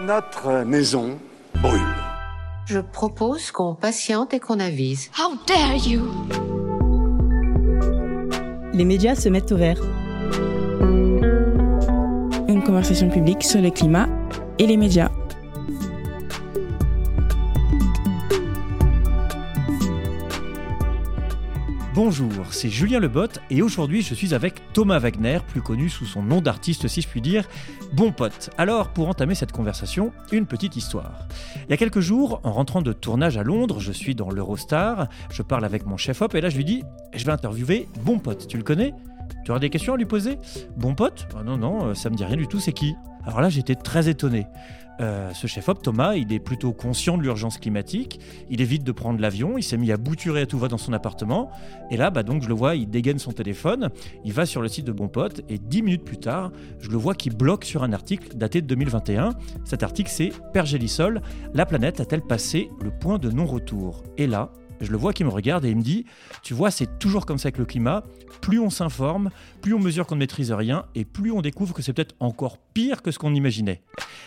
Notre maison brûle. Je propose qu'on patiente et qu'on avise. How dare you? Les médias se mettent au vert. Une conversation publique sur le climat et les médias. Bonjour, c'est Julien Lebotte et aujourd'hui je suis avec Thomas Wagner, plus connu sous son nom d'artiste si je puis dire, Bon Pote. Alors pour entamer cette conversation, une petite histoire. Il y a quelques jours, en rentrant de tournage à Londres, je suis dans l'Eurostar, je parle avec mon chef-op et là je lui dis, je vais interviewer Bon Pote, tu le connais? Tu auras des questions à lui poser? Bon pote? Ah Non, non, euh, ça me dit rien du tout, c'est qui? Alors là, j'étais très étonné. Euh, ce chef-op, Thomas, il est plutôt conscient de l'urgence climatique, il évite de prendre l'avion, il s'est mis à bouturer à tout va dans son appartement, et là, bah donc je le vois, il dégaine son téléphone, il va sur le site de Bon Pote, et dix minutes plus tard, je le vois qui bloque sur un article daté de 2021. Cet article, c'est Pergélisol, la planète a-t-elle passé le point de non-retour? Et là, je le vois qui me regarde et il me dit Tu vois, c'est toujours comme ça avec le climat. Plus on s'informe, plus on mesure qu'on ne maîtrise rien et plus on découvre que c'est peut-être encore pire que ce qu'on imaginait.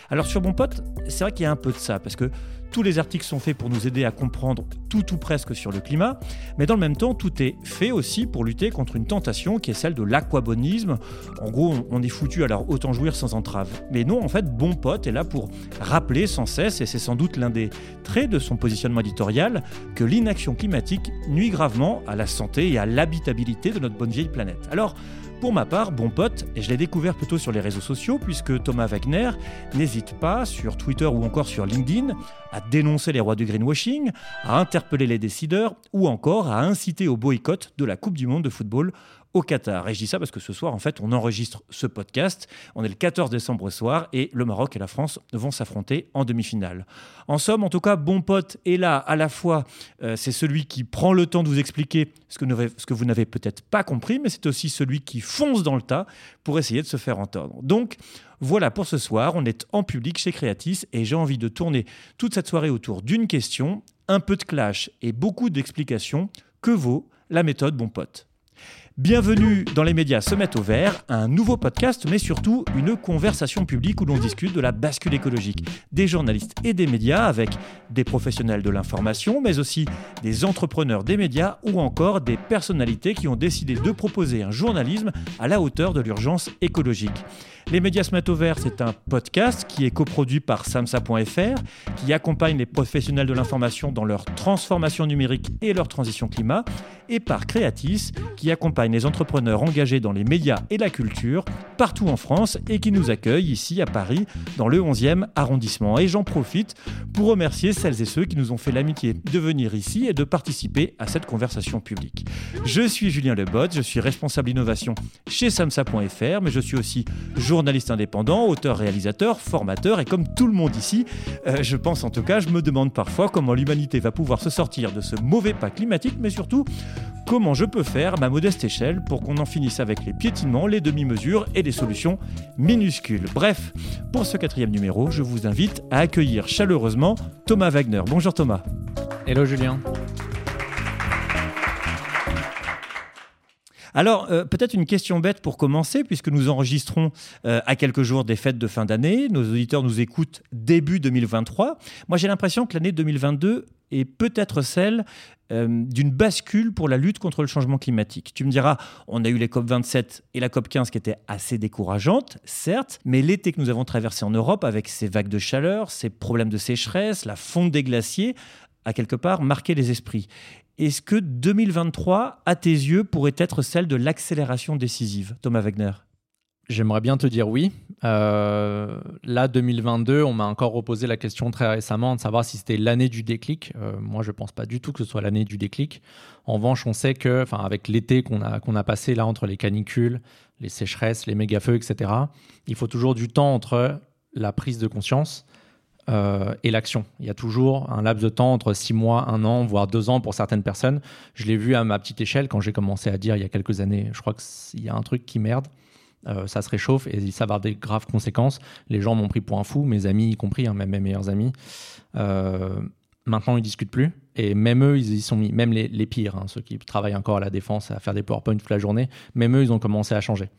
Alors, sur mon pote, c'est vrai qu'il y a un peu de ça parce que tous les articles sont faits pour nous aider à comprendre tout ou presque sur le climat, mais dans le même temps, tout est fait aussi pour lutter contre une tentation qui est celle de l'aquabonisme. En gros, on est foutu, alors autant jouir sans entrave. Mais non, en fait, Bon Pote est là pour rappeler sans cesse, et c'est sans doute l'un des traits de son positionnement éditorial, que l'inaction climatique nuit gravement à la santé et à l'habitabilité de notre bonne vieille planète. Alors, pour ma part, bon pote, et je l'ai découvert plutôt sur les réseaux sociaux, puisque Thomas Wagner n'hésite pas, sur Twitter ou encore sur LinkedIn, à dénoncer les rois du greenwashing, à interpeller les décideurs ou encore à inciter au boycott de la Coupe du Monde de football au Qatar. Et je dis ça parce que ce soir, en fait, on enregistre ce podcast. On est le 14 décembre soir et le Maroc et la France vont s'affronter en demi-finale. En somme, en tout cas, Bon Pote est là à la fois, euh, c'est celui qui prend le temps de vous expliquer ce que, vous n'avez peut-être pas compris, mais c'est aussi celui qui fonce dans le tas pour essayer de se faire entendre. Donc, voilà pour ce soir, on est en public chez Creatis et j'ai envie de tourner toute cette soirée autour d'une question, un peu de clash et beaucoup d'explications. Que vaut la méthode Bon Pote? Bienvenue dans les médias se mettent au vert, un nouveau podcast, mais surtout une conversation publique où l'on discute de la bascule écologique. Des journalistes et des médias avec des professionnels de l'information, mais aussi des entrepreneurs des médias ou encore des personnalités qui ont décidé de proposer un journalisme à la hauteur de l'urgence écologique. Les médias se mettent au vert, c'est un podcast qui est coproduit par samsa.fr, qui accompagne les professionnels de l'information dans leur transformation numérique et leur transition climat, et par Creatis, qui accompagne les entrepreneurs engagés dans les médias et la culture partout en France et qui nous accueille ici à Paris dans le 11e arrondissement. Et j'en profite pour remercier celles et ceux qui nous ont fait l'amitié de venir ici et de participer à cette conversation publique. Je suis Julien Lebot, je suis responsable innovation chez samsa.fr, mais je suis aussi journaliste indépendant, auteur-réalisateur, formateur et comme tout le monde ici, euh, je pense en tout cas, je me demande parfois comment l'humanité va pouvoir se sortir de ce mauvais pas climatique, mais surtout comment je peux faire ma modeste échelle pour qu'on en finisse avec les piétinements, les demi-mesures et les solutions minuscules. Bref, pour ce quatrième numéro, je vous invite à accueillir chaleureusement Thomas Wagner. Bonjour Thomas. Hello Julien. Alors, euh, peut-être une question bête pour commencer, puisque nous enregistrons euh, à quelques jours des fêtes de fin d'année. Nos auditeurs nous écoutent début 2023. Moi, j'ai l'impression que l'année 2022 est peut-être celle euh, d'une bascule pour la lutte contre le changement climatique. Tu me diras, on a eu les COP27 et la COP15 qui étaient assez décourageantes, certes, mais l'été que nous avons traversé en Europe avec ces vagues de chaleur, ces problèmes de sécheresse, la fonte des glaciers, a quelque part marqué les esprits. Est-ce que 2023, à tes yeux, pourrait être celle de l'accélération décisive, Thomas Wagner J'aimerais bien te dire oui. Euh, là, 2022, on m'a encore reposé la question très récemment de savoir si c'était l'année du déclic. Euh, moi, je ne pense pas du tout que ce soit l'année du déclic. En revanche, on sait que, avec l'été qu'on a, qu'on a passé là entre les canicules, les sécheresses, les méga-feux, etc., il faut toujours du temps entre la prise de conscience euh, et l'action. Il y a toujours un laps de temps entre six mois, un an, voire deux ans pour certaines personnes. Je l'ai vu à ma petite échelle quand j'ai commencé à dire il y a quelques années, je crois qu'il y a un truc qui merde. Euh, ça se réchauffe et ça va avoir des graves conséquences. Les gens m'ont pris pour un fou, mes amis y compris, hein, même mes meilleurs amis. Euh, maintenant, ils discutent plus. Et même eux, ils y sont mis, même les, pires, hein, ceux qui travaillent encore à la défense, à faire des PowerPoint toute la journée, même eux, ils ont commencé à changer.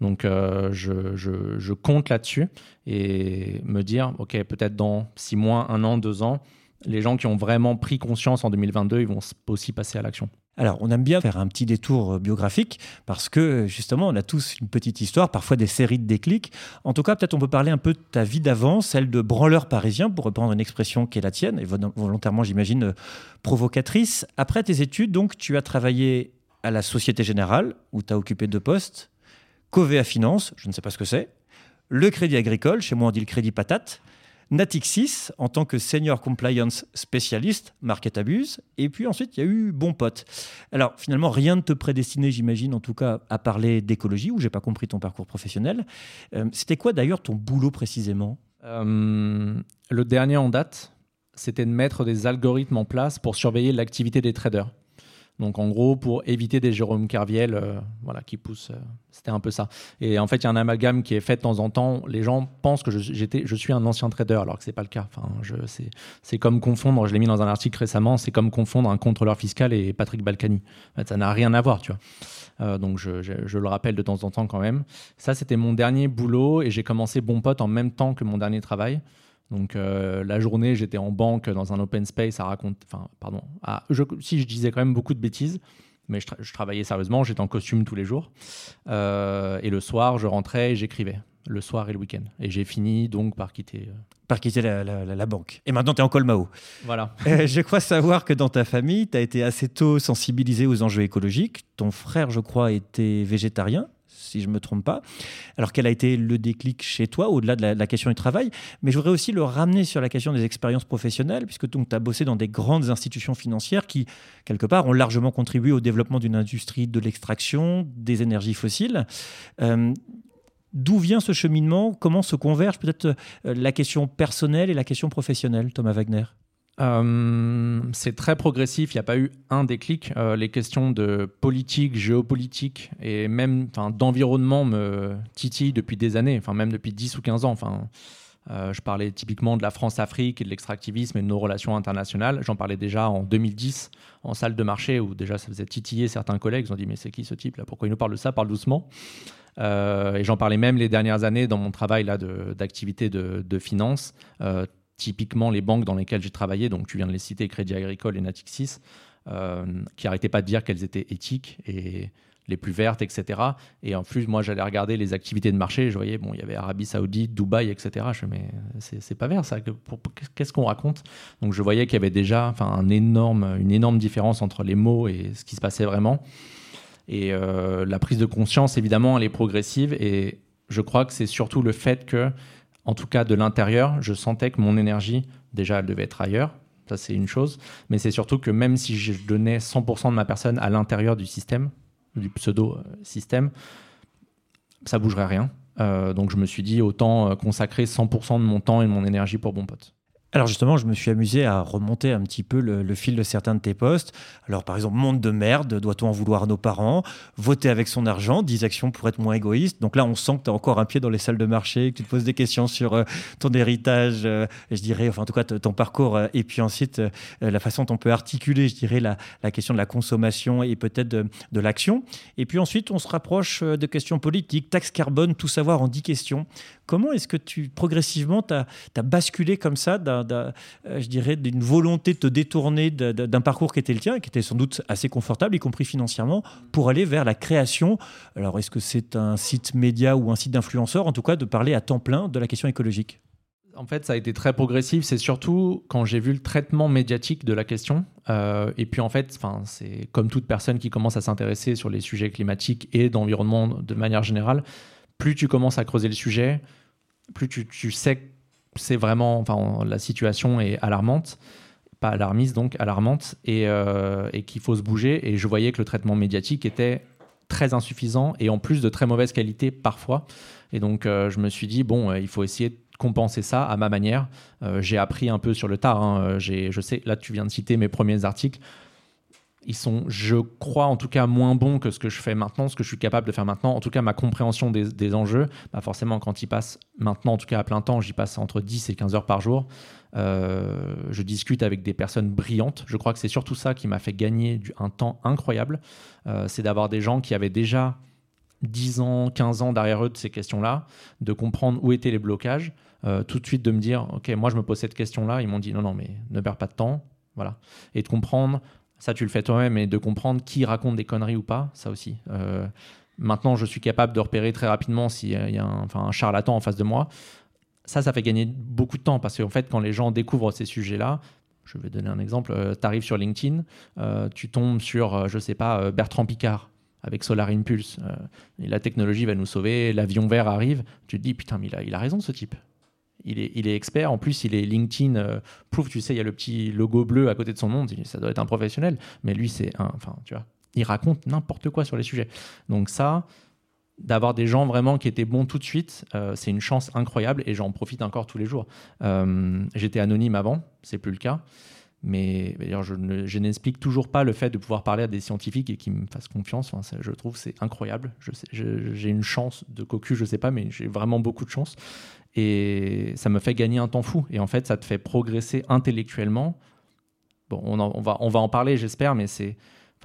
Donc euh, je, je, je, compte là-dessus et me dire, OK, peut-être dans six mois, un an, deux ans, les gens qui ont vraiment pris conscience en 2022, ils vont aussi passer à l'action. Alors, on aime bien faire un petit détour euh, biographique parce que justement, on a tous une petite histoire, parfois des séries de déclics. En tout cas, peut-être on peut parler un peu de ta vie d'avant, celle de branleur parisien, pour reprendre une expression qui est la tienne, et volontairement, j'imagine, euh, provocatrice. Après tes études, donc, tu as travaillé à la Société Générale, où tu as occupé deux postes, Covea Finance, je ne sais pas ce que c'est, le Crédit Agricole, chez moi on dit le Crédit Patate, Natixis en tant que senior compliance spécialiste, market abuse, et puis ensuite il y a eu Bon Pote. Alors finalement rien ne te prédestinait, j'imagine, en tout cas à parler d'écologie, où j'ai pas compris ton parcours professionnel. Euh, c'était quoi d'ailleurs ton boulot précisément? Euh, Le dernier en date, c'était de mettre des algorithmes en place pour surveiller l'activité des traders. Donc en gros, pour éviter des Jérôme Kerviel euh, voilà, qui poussent, euh, c'était un peu ça. Et en fait, il y a un amalgame qui est fait de temps en temps. Les gens pensent que je, je suis un ancien trader, alors que ce n'est pas le cas. Enfin, c'est, comme confondre, je l'ai mis dans un article récemment, c'est comme confondre un contrôleur fiscal et Patrick Balkany. Ça n'a rien à voir, tu vois. Euh, donc je, je, je, le rappelle de temps en temps quand même. Ça, c'était mon dernier boulot et j'ai commencé Bon Pote en même temps que mon dernier travail. Donc euh, la journée, j'étais en banque dans un open space à raconter. Enfin, pardon. je, si je disais quand même beaucoup de bêtises, mais je, travaillais sérieusement. J'étais en costume tous les jours. Euh, et le soir, je rentrais et j'écrivais. Le soir et le week-end. Et j'ai fini donc par quitter. Euh, par quitter la, la, banque. Et maintenant, tu es en Colmao. Voilà. je crois savoir que dans ta famille, tu as été assez tôt sensibilisé aux enjeux écologiques. Ton frère, je crois, était végétarien si je ne me trompe pas. Alors quel a été le déclic chez toi, au-delà de la, question du travail? Mais je voudrais aussi le ramener sur la question des expériences professionnelles, puisque tu as bossé dans des grandes institutions financières qui, quelque part, ont largement contribué au développement d'une industrie de l'extraction, des énergies fossiles. Euh, d'où vient ce cheminement? Comment se convergent peut-être euh, la question personnelle et la question professionnelle, Thomas Wagner? Euh, c'est très progressif, il n'y a pas eu un déclic. Euh, les questions de politique, géopolitique et même d'environnement me titillent depuis des années, enfin même depuis 10 ou 15 ans. Enfin, euh, je parlais typiquement de la France-Afrique et de l'extractivisme et de nos relations internationales. J'en parlais déjà en 2010 en salle de marché où déjà ça faisait titiller certains collègues. Ils ont dit mais c'est qui ce type là? Pourquoi il nous parle de ça? Parle doucement. et j'en parlais même les dernières années dans mon travail d'activité de, de, finance typiquement les banques dans lesquelles j'ai travaillé, donc tu viens de les citer, Crédit Agricole et Natixis, euh, qui n'arrêtaient pas de dire qu'elles étaient éthiques et les plus vertes, etc. Et en plus, moi, j'allais regarder les activités de marché. Je voyais, bon, il y avait Arabie Saoudite, Dubaï, etc. Je me mais c'est pas vert ça. Qu'est-ce qu'on raconte? Donc, je voyais qu'il y avait déjà, un une énorme différence entre les mots et ce qui se passait vraiment. Et euh, la prise de conscience, évidemment, elle est progressive. Et je crois que c'est surtout le fait que en tout cas de l'intérieur, je sentais que mon énergie, déjà, elle devait être ailleurs. Ça, c'est une chose. Mais c'est surtout que même si je donnais 100% de ma personne à l'intérieur du système, du pseudo-système, ça bougerait rien. Euh, donc je me suis dit, autant euh, consacrer 100% de mon temps et de mon énergie pour Bon Pote. Alors justement, je me suis amusé à remonter un petit peu le, fil de certains de tes posts. Alors par exemple, monde de merde, doit-on en vouloir à nos parents? Voter avec son argent, 10 actions pour être moins égoïste. Donc là, on sent que tu as encore un pied dans les salles de marché, que tu te poses des questions sur euh, ton héritage, euh, je dirais, enfin en tout cas ton parcours, euh, et puis ensuite la façon dont on peut articuler, je dirais, la, question de la consommation et peut-être de, l'action. Et puis ensuite, on se rapproche de questions politiques, taxe carbone, tout savoir en 10 questions. Comment est-ce que tu, progressivement, tu as, basculé comme ça, euh, je dirais, d'une volonté de te détourner d'un parcours qui était le tien, qui était sans doute assez confortable, y compris financièrement, pour aller vers la création? Alors, est-ce que c'est un site média ou un site d'influenceur, en tout cas, de parler à temps plein de la question écologique? En fait, ça a été très progressif. C'est surtout quand j'ai vu le traitement médiatique de la question. Euh, et puis, en fait, c'est comme toute personne qui commence à s'intéresser sur les sujets climatiques et d'environnement de manière générale plus tu commences à creuser le sujet, plus tu, sais que c'est vraiment, enfin, la situation est alarmante, pas alarmiste donc, alarmante, euh, et, qu'il faut se bouger. Et je voyais que le traitement médiatique était très insuffisant et en plus de très mauvaise qualité parfois. Et donc, euh, je me suis dit, bon, euh, il faut essayer de compenser ça à ma manière. j'ai appris un peu sur le tard. Hein. je sais, là, tu viens de citer mes premiers articles ils sont, je crois en tout cas, moins bons que ce que je fais maintenant, ce que je suis capable de faire maintenant. En tout cas, ma compréhension des, enjeux, bah forcément, quand ils passent maintenant, en tout cas à plein temps, j'y passe entre 10 et 15 heures par jour. Euh, je discute avec des personnes brillantes. Je crois que c'est surtout ça qui m'a fait gagner un temps incroyable. Euh, c'est d'avoir des gens qui avaient déjà 10 ans, 15 ans derrière eux de ces questions-là, de comprendre où étaient les blocages, euh, tout de suite de me dire, OK, moi je me pose cette question-là, ils m'ont dit, non, non, mais ne perds pas de temps, voilà. Et de comprendre, ça tu le fais toi-même, et de comprendre qui raconte des conneries ou pas, ça aussi. Euh, maintenant, je suis capable de repérer très rapidement s'il y a un, un charlatan en face de moi. Ça, ça fait gagner beaucoup de temps, parce qu'en fait, quand les gens découvrent ces sujets-là, je vais donner un exemple, euh, tu arrives sur LinkedIn, tu tombes sur, je sais pas, Bertrand Picard, avec Solar Impulse. et la technologie va nous sauver, l'avion vert arrive. Tu te dis, putain, mais a, il a raison ce type il est, expert. En plus, il est LinkedIn euh, proof. Tu sais, il y a le petit logo bleu à côté de son nom. Ça doit être un professionnel. Mais lui, c'est un. Enfin, tu vois, il raconte n'importe quoi sur les sujets. Donc, ça, d'avoir des gens vraiment qui étaient bons tout de suite, euh, c'est une chance incroyable et j'en profite encore tous les jours. Euh, j'étais anonyme avant, c'est plus le cas. Mais d'ailleurs, je, n'explique toujours pas le fait de pouvoir parler à des scientifiques et qui me fassent confiance. Enfin, je trouve c'est incroyable. J'ai une chance de cocu, je sais pas, mais j'ai vraiment beaucoup de chance. Et ça me fait gagner un temps fou. Et en fait, ça te fait progresser intellectuellement. Bon, on, va, on va en parler, j'espère, mais c'est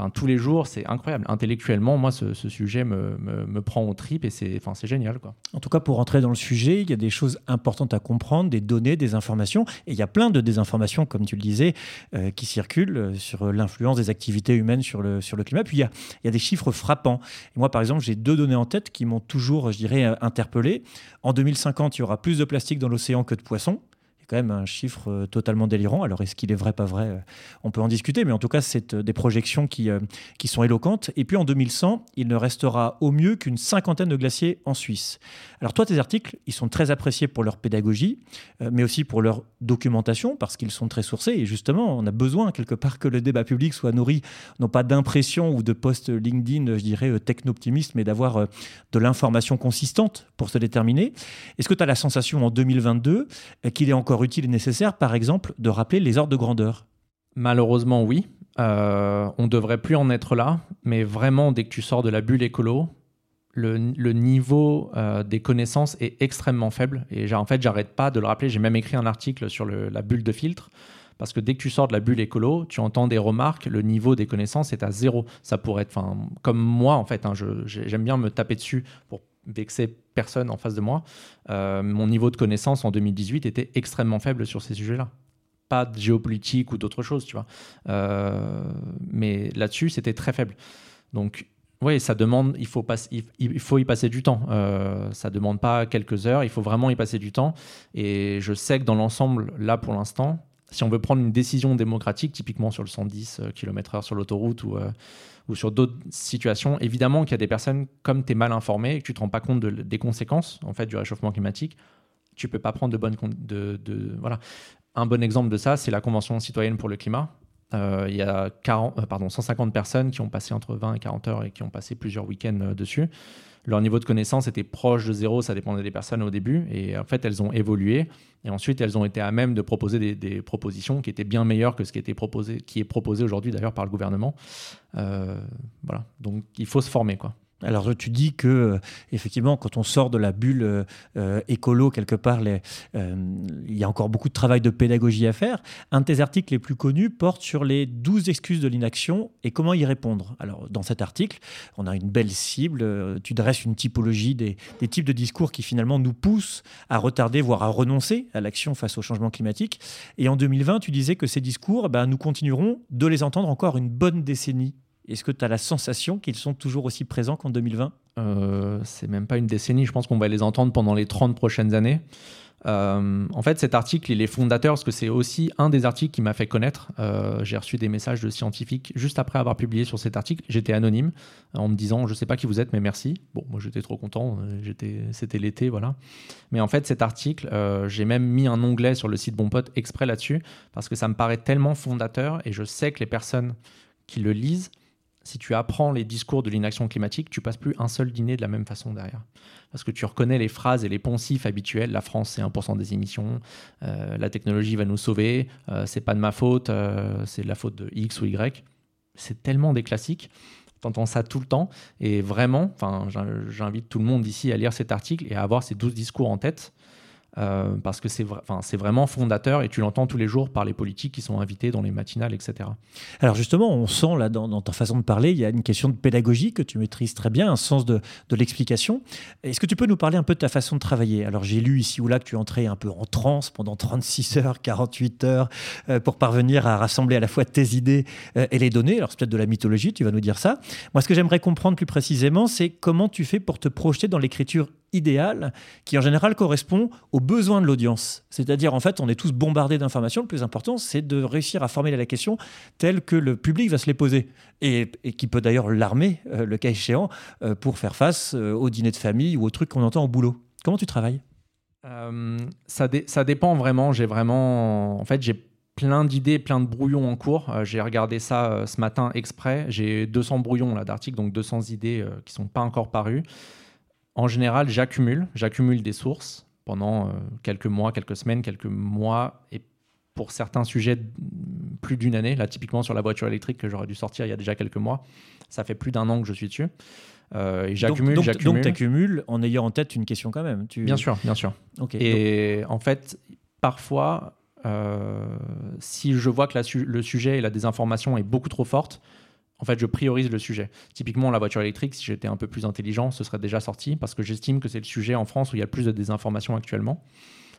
Tous les jours, c'est incroyable. Intellectuellement, moi, ce, sujet me, me, prend au trip et c'est enfin, génial. Quoi. En tout cas, pour rentrer dans le sujet, il y a des choses importantes à comprendre, des données, des informations. Et il y a plein de désinformations, comme tu le disais, euh, qui circulent euh, sur l'influence des activités humaines sur le, sur le climat. Puis il y, a, il y a des chiffres frappants. Et moi, par exemple, j'ai deux données en tête qui m'ont toujours, je dirais, interpellé. En 2050, il y aura plus de plastique dans l'océan que de poissons quand même un chiffre euh, totalement délirant. Alors, est-ce qu'il est vrai, pas vrai euh, On peut en discuter, mais en tout cas, c'est euh, des projections qui, qui sont éloquentes. Et puis, en 2100, il ne restera au mieux qu'une cinquantaine de glaciers en Suisse. Alors, toi, tes articles, ils sont très appréciés pour leur pédagogie, mais aussi pour leur documentation, parce qu'ils sont très sourcés. Et justement, on a besoin, quelque part, que le débat public soit nourri, non pas d'impression ou de posts LinkedIn, je dirais, techno-optimistes, mais d'avoir de l'information consistante pour se déterminer. Est-ce que tu as la sensation en 2022 qu'il est encore utile et nécessaire, par exemple, de rappeler les ordres de grandeur Malheureusement, oui. Euh, on devrait plus en être là, mais vraiment, dès que tu sors de la bulle écolo, le, niveau euh, des connaissances est extrêmement faible. Et en fait, j'arrête pas de le rappeler. J'ai même écrit un article sur la bulle de filtre. Parce que dès que tu sors de la bulle écolo, tu entends des remarques, le niveau des connaissances est à zéro. Ça pourrait être, comme moi en fait, hein, j'aime bien me taper dessus pour vexer personne en face de moi, euh, mon niveau de connaissance en 2018 était extrêmement faible sur ces sujets-là. Pas de géopolitique ou d'autres choses, tu vois. Euh, mais là-dessus, c'était très faible. Donc, oui, ça demande, il faut, il, faut y passer du temps. Euh, ça demande pas quelques heures, il faut vraiment y passer du temps. Et je sais que dans l'ensemble, là pour l'instant, si on veut prendre une décision démocratique, typiquement sur le 110 km/h sur l'autoroute ou ou sur d'autres situations. Évidemment qu'il y a des personnes, comme tu es mal informé et que tu ne te rends pas compte des conséquences en fait, du réchauffement climatique, tu peux pas prendre de bonnes... De, voilà. Un bon exemple de ça, c'est la Convention citoyenne pour le climat. Euh, il y a 40, euh, pardon, 150 personnes qui ont passé entre 20 et 40 heures et qui ont passé plusieurs week-ends euh, dessus leur niveau de connaissance était proche de zéro, ça dépendait des personnes au début, et en fait elles ont évolué, et ensuite elles ont été à même de proposer des, propositions qui étaient bien meilleures que ce qui, était proposé, qui est proposé aujourd'hui d'ailleurs par le gouvernement. Euh, voilà, donc il faut se former quoi. Alors tu dis que euh, effectivement, quand on sort de la bulle euh, euh, écolo quelque part, il y a encore beaucoup de travail de pédagogie à faire. Un de tes articles les plus connus porte sur les 12 excuses de l'inaction et comment y répondre. Alors dans cet article, on a une belle cible. tu dresses une typologie des, types de discours qui finalement nous poussent à retarder, voire à renoncer à l'action face au changement climatique. Et en 2020, tu disais que ces discours, ben, nous continuerons de les entendre encore une bonne décennie. Est-ce que tu as la sensation qu'ils sont toujours aussi présents qu'en 2020 euh, C'est même pas une décennie, je pense qu'on va les entendre pendant les 30 prochaines années. Euh, en fait, cet article, il est fondateur parce que c'est aussi un des articles qui m'a fait connaître. Euh, j'ai reçu des messages de scientifiques juste après avoir publié sur cet article. J'étais anonyme en me disant Je ne sais pas qui vous êtes, mais merci. Bon, moi j'étais trop content. J'étais, c'était l'été, voilà. Mais en fait, cet article, euh, j'ai même mis un onglet sur le site Bon Pote exprès là-dessus parce que ça me paraît tellement fondateur et je sais que les personnes qui le lisent si tu apprends les discours de l'inaction climatique, tu passes plus un seul dîner de la même façon derrière. Parce que tu reconnais les phrases et les poncifs habituels. La France, c'est 1% des émissions. Euh, la technologie va nous sauver. Euh, c'est pas de ma faute. Euh, c'est de la faute de X ou Y. C'est tellement des classiques. Tu entends ça tout le temps. Et vraiment, j'invite tout le monde ici à lire cet article et à avoir ces 12 discours en tête. Euh, parce que c'est vraiment fondateur et tu l'entends tous les jours par les politiques qui sont invités dans les matinales, etc. Alors justement, on sent là dans, ta façon de parler, il y a une question de pédagogie que tu maîtrises très bien, un sens de, l'explication. Est-ce que tu peux nous parler un peu de ta façon de travailler? Alors j'ai lu ici ou là que tu entrais un peu en transe pendant 36 heures, 48 heures euh, pour parvenir à rassembler à la fois tes idées euh, et les données. Alors c'est peut-être de la mythologie, tu vas nous dire ça. Moi, ce que j'aimerais comprendre plus précisément, c'est comment tu fais pour te projeter dans l'écriture idéal qui en général correspond aux besoins de l'audience. C'est-à-dire en fait on est tous bombardés d'informations, le plus important c'est de réussir à formuler la question telle que le public va se les poser et, qui peut d'ailleurs l'armer euh, le cas échéant euh, pour faire face euh, au dîner de famille ou aux trucs qu'on entend au boulot. Comment tu travailles? Ça, ça dépend vraiment, j'ai vraiment en fait j'ai plein d'idées, plein de brouillons en cours. j'ai regardé ça ce matin exprès. J'ai 200 brouillons là d'articles, donc 200 idées qui sont pas encore parues en général, j'accumule, j'accumule des sources pendant euh, quelques mois, quelques semaines, quelques mois, et pour certains sujets, plus d'une année. Là, typiquement sur la voiture électrique que j'aurais dû sortir il y a déjà quelques mois, ça fait plus d'un an que je suis dessus. Euh, et j'accumule, donc, j'accumule. Donc, tu accumules en ayant en tête une question quand même. Bien sûr, bien sûr. et en fait, parfois, euh, si je vois que le sujet et la désinformation est beaucoup trop forte, en fait, je priorise le sujet. Typiquement, la voiture électrique, si j'étais un peu plus intelligent, ce serait déjà sorti parce que j'estime que c'est le sujet en France où il y a le plus de désinformation actuellement.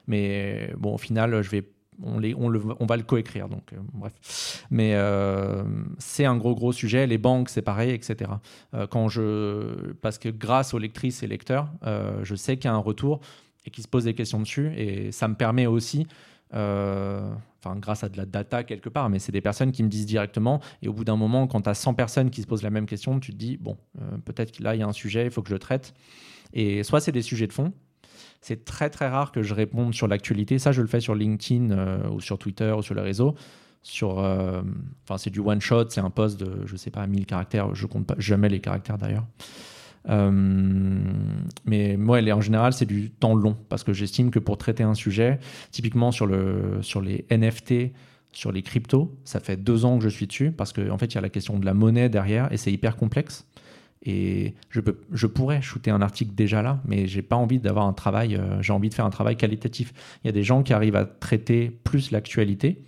Mais bon, au final, je vais, on, le, on va le coécrire. Donc, euh, bref. Mais euh, c'est un gros, gros sujet. Les banques, c'est pareil, etc. Euh, quand je, parce que grâce aux lectrices et lecteurs, je sais qu'il y a un retour et qu'ils se posent des questions dessus. Et ça me permet aussi enfin grâce à de la data quelque part, mais c'est des personnes qui me disent directement. Et au bout d'un moment, quand tu as 100 personnes qui se posent la même question, tu te dis, bon, euh, peut-être que là, il y a un sujet, il faut que je le traite. Et soit c'est des sujets de fond. C'est très très rare que je réponde sur l'actualité. Ça, je le fais sur LinkedIn euh, ou sur Twitter ou sur les réseaux. Sur, euh, enfin, c'est du one shot, c'est un post de, je sais pas, 1000 caractères. Je compte pas jamais les caractères d'ailleurs. Euh, mais moi, en général, c'est du temps long parce que j'estime que pour traiter un sujet, typiquement sur, le, sur les NFT, sur les cryptos, ça fait deux ans que je suis dessus parce qu'en en fait, il y a la question de la monnaie derrière et c'est hyper complexe. Et je, peux, je pourrais shooter un article déjà là, mais j'ai pas envie d'avoir un travail, euh, j'ai envie de faire un travail qualitatif. Il y a des gens qui arrivent à traiter plus l'actualité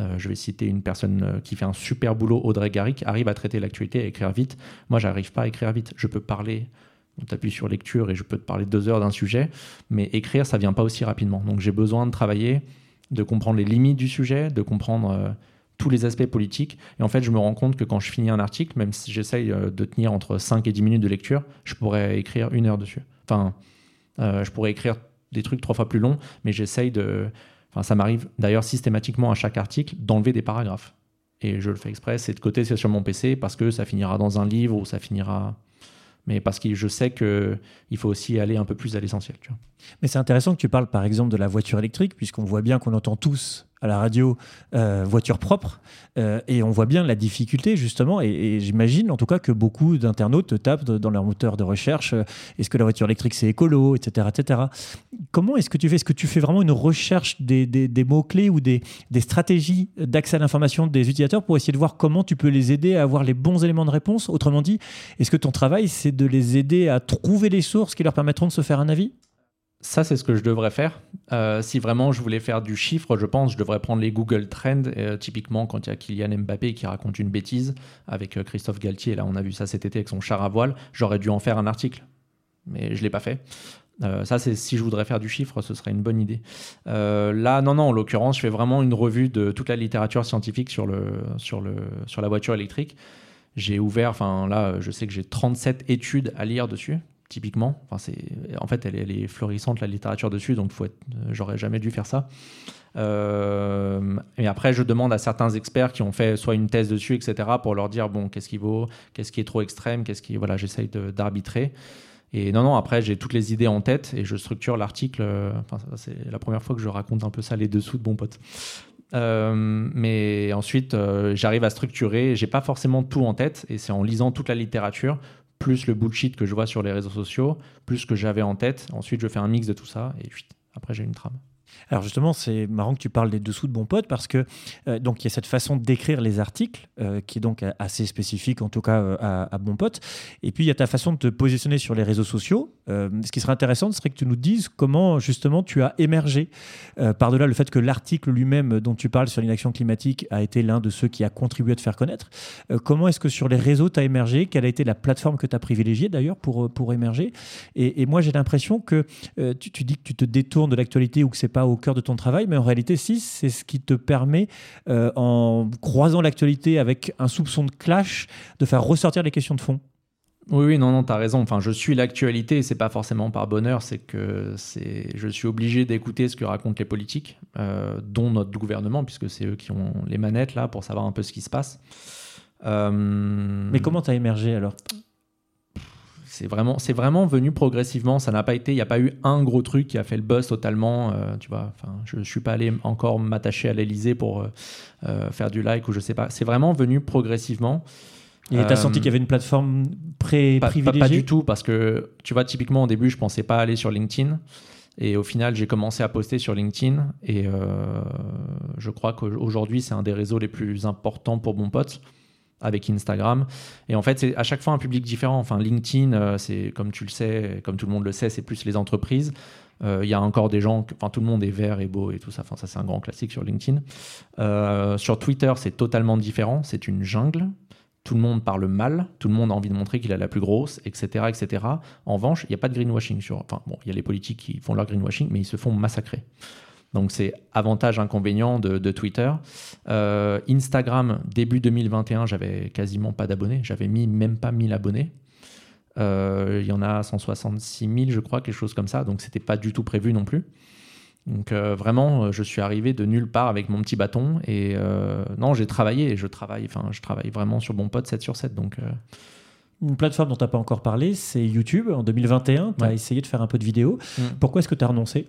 euh, je vais citer une personne euh, qui fait un super boulot, Audrey Garrick, arrive à traiter l'actualité, à écrire vite. Moi, j'arrive pas à écrire vite. Je peux parler, on t'appuie sur lecture et je peux te parler deux heures d'un sujet, mais écrire, ça vient pas aussi rapidement. Donc j'ai besoin de travailler, de comprendre les limites du sujet, de comprendre euh, tous les aspects politiques. Et en fait, je me rends compte que quand je finis un article, même si j'essaye de tenir entre 5 et 10 minutes de lecture, je pourrais écrire une heure dessus. Enfin, je pourrais écrire des trucs trois fois plus longs, mais j'essaye de ça m'arrive d'ailleurs systématiquement à chaque article d'enlever des paragraphes. Et je le fais exprès, c'est de côté, c'est sur mon PC parce que ça finira dans un livre ou ça finira. Mais parce que je sais qu'il faut aussi aller un peu plus à l'essentiel. Mais c'est intéressant que tu parles par exemple de la voiture électrique, puisqu'on voit bien qu'on entend tous à la radio euh, voiture propre. Euh, et on voit bien la difficulté, justement. Et, j'imagine, en tout cas, que beaucoup d'internautes tapent dans leur moteur de recherche euh, est-ce que la voiture électrique c'est écolo, etc. etc. Comment est-ce que tu fais Est-ce que tu fais vraiment une recherche des, des, mots-clés ou des, des stratégies d'accès à l'information des utilisateurs pour essayer de voir comment tu peux les aider à avoir les bons éléments de réponse? Autrement dit, est-ce que ton travail, c'est de les aider à trouver les sources qui leur permettront de se faire un avis? Ça, c'est ce que je devrais faire. Euh, si vraiment je voulais faire du chiffre, je pense, je devrais prendre les Google Trends. Euh, typiquement, quand il y a Kylian Mbappé qui raconte une bêtise avec euh, Christophe Galtier, là, on a vu ça cet été avec son char à voile, j'aurais dû en faire un article. Mais je ne l'ai pas fait. ça, c'est si je voudrais faire du chiffre, ce serait une bonne idée. là, non, non, en l'occurrence, je fais vraiment une revue de toute la littérature scientifique sur, le, sur, le, sur la voiture électrique. J'ai ouvert, enfin là, je sais que j'ai 37 études à lire dessus typiquement. Enfin, en fait, elle, est florissante, la littérature dessus, donc faut j'aurais jamais dû faire ça. Euh, et après, je demande à certains experts qui ont fait soit une thèse dessus, etc., pour leur dire, bon, qu'est-ce qui vaut, qu'est-ce qui est trop extrême, qu'est-ce qui... Voilà, j'essaye d'arbitrer. Et non, non, après, j'ai toutes les idées en tête et je structure l'article. Euh, enfin, c'est la première fois que je raconte un peu ça, les dessous de bon pote. Euh, mais ensuite, j'arrive à structurer. J'ai pas forcément tout en tête, et c'est en lisant toute la littérature plus le bullshit que je vois sur les réseaux sociaux, plus ce que j'avais en tête. Ensuite, je fais un mix de tout ça et après, j'ai une trame. Alors justement, c'est marrant que tu parles des dessous de Bon Pote parce que euh, donc il y a cette façon d'écrire les articles euh, qui est donc assez spécifique en tout cas euh, à, Bon Pote. Et puis il y a ta façon de te positionner sur les réseaux sociaux. ce qui serait intéressant, ce serait que tu nous dises comment justement tu as émergé par-delà le fait que l'article lui-même dont tu parles sur l'inaction climatique a été l'un de ceux qui a contribué à te faire connaître. comment est-ce que sur les réseaux tu as émergé? Quelle a été la plateforme que tu as privilégiée d'ailleurs pour, pour émerger? Et, moi j'ai l'impression que tu, tu, dis que tu te détournes de l'actualité ou que c'est pas au cœur de ton travail, mais en réalité, si, c'est ce qui te permet, euh, en croisant l'actualité avec un soupçon de clash, de faire ressortir les questions de fond. Oui, oui, non, non, as raison. Enfin, je suis l'actualité, c'est pas forcément par bonheur, c'est que c'est, je suis obligé d'écouter ce que racontent les politiques, euh, dont notre gouvernement, puisque c'est eux qui ont les manettes là pour savoir un peu ce qui se passe. Euh, mais comment tu as émergé alors? C'est vraiment, c'est vraiment venu progressivement. Ça n'a pas été, il n'y a pas eu un gros truc qui a fait le buzz totalement. Euh, tu vois, enfin, je, ne suis pas allé encore m'attacher à l'Elysée pour euh, euh, faire du like ou je sais pas. C'est vraiment venu progressivement. Et tu as senti qu'il y avait une plateforme pré-privilégiée pas, du tout, parce que tu vois, typiquement au début, je pensais pas aller sur LinkedIn. Et au final, j'ai commencé à poster sur LinkedIn. Et je crois qu'aujourd'hui, c'est un des réseaux les plus importants pour mon pote avec Instagram. Et en fait, c'est à chaque fois un public différent. Enfin, LinkedIn, euh, c'est comme tu le sais, comme tout le monde le sait, c'est plus les entreprises. Euh, il y a encore des gens, enfin tout le monde est vert et beau et tout ça. Enfin, ça c'est un grand classique sur LinkedIn. Euh, sur Twitter, c'est totalement différent. C'est une jungle. Tout le monde parle mal, tout le monde a envie de montrer qu'il a la plus grosse, etc., etc. En revanche, il n'y a pas de greenwashing sur. Enfin, bon, il y a les politiques qui font leur greenwashing, mais ils se font massacrer. Donc c'est avantage inconvénient de, Twitter. Euh, Instagram début 2021, j'avais quasiment pas d'abonnés, j'avais mis même pas 1000 abonnés. Euh, il y en a 166 000, je crois, quelque chose comme ça. Donc c'était pas du tout prévu non plus. Donc euh, vraiment, je suis arrivé de nulle part avec mon petit bâton et non, j'ai travaillé je travaille, enfin je travaille vraiment sur bon pote 7 sur 7. Donc une plateforme dont tu n'as pas encore parlé, c'est YouTube. En 2021, tu as essayé de faire un peu de vidéo. Mm. Pourquoi est-ce que tu as renoncé?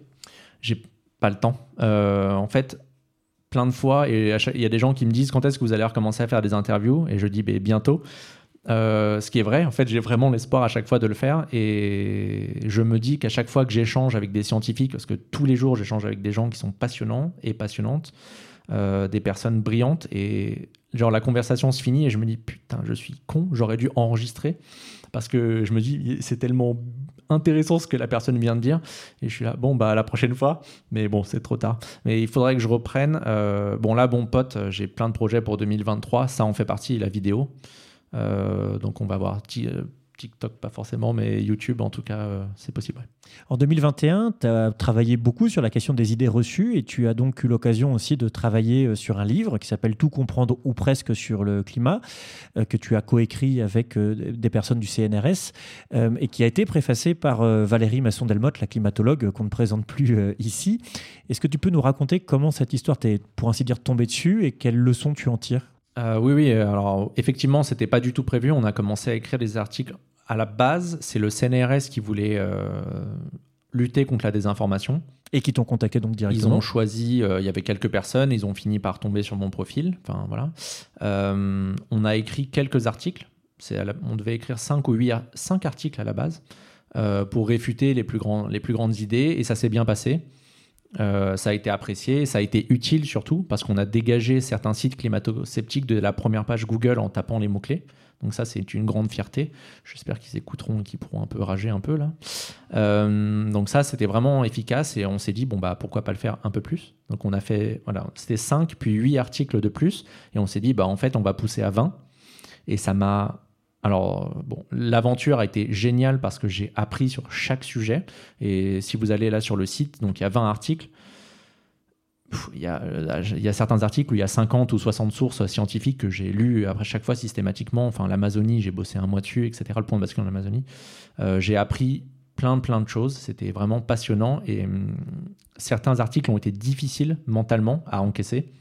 J'ai pas le temps. Euh, en fait, plein de fois, et il y a des gens qui me disent quand est-ce que vous allez recommencer à faire des interviews, et je dis ben, bientôt. Euh, ce qui est vrai, en fait, j'ai vraiment l'espoir à chaque fois de le faire, et je me dis qu'à chaque fois que j'échange avec des scientifiques, parce que tous les jours j'échange avec des gens qui sont passionnants et passionnantes, euh, des personnes brillantes, et genre la conversation se finit et je me dis putain, je suis con, j'aurais dû enregistrer parce que je me dis c'est tellement intéressant ce que la personne vient de dire. Et je suis là, bon, bah, la prochaine fois. Mais bon, c'est trop tard. Mais il faudrait que je reprenne. Euh, bon, là, bon pote, j'ai plein de projets pour 2023. Ça en fait partie, la vidéo. Euh, donc, on va voir TikTok, pas forcément, mais YouTube, en tout cas, euh, c'est possible. En 2021, tu as travaillé beaucoup sur la question des idées reçues et tu as donc eu l'occasion aussi de travailler euh, sur un livre qui s'appelle Tout comprendre ou presque sur le climat, euh, que tu as coécrit avec des personnes du CNRS et qui a été préfacé par Valérie Masson-Delmotte, la climatologue qu'on ne présente plus ici. Est-ce que tu peux nous raconter comment cette histoire t'est, pour ainsi dire, tombée dessus et quelles leçons tu en tires? Euh, oui, oui. Alors, effectivement, c'était pas du tout prévu. On a commencé à écrire des articles. À la base, c'est le CNRS qui voulait euh, lutter contre la désinformation. Et qui t'ont contacté donc directement Ils ont choisi, euh, il y avait quelques personnes, ils ont fini par tomber sur mon profil. Enfin, voilà. on a écrit quelques articles. on devait écrire 5 ou 8 5 articles à la base pour réfuter les plus, grands, les plus grandes idées, et ça s'est bien passé. Euh, ça a été apprécié, ça a été utile surtout parce qu'on a dégagé certains sites climato-sceptiques de la première page Google en tapant les mots-clés. Donc ça, c'est une grande fierté. J'espère qu'ils écouteront et qu'ils pourront un peu rager un peu là. Euh, donc ça, c'était vraiment efficace et on s'est dit, bon, bah pourquoi pas le faire un peu plus Donc on a fait, voilà, c'était 5 puis 8 articles de plus et on s'est dit, bah en fait, on va pousser à 20. Et ça m'a alors, bon, l'aventure a été géniale parce que j'ai appris sur chaque sujet. Et si vous allez là sur le site, donc il y a 20 articles. Il y, a, certains articles où il y a 50 ou 60 sources scientifiques que j'ai lues après chaque fois systématiquement. Enfin, l'Amazonie, j'ai bossé un mois dessus, etc. Le point de bascule en Amazonie. Euh, j'ai appris plein, plein de choses. C'était vraiment passionnant. Et hum, certains articles ont été difficiles mentalement à encaisser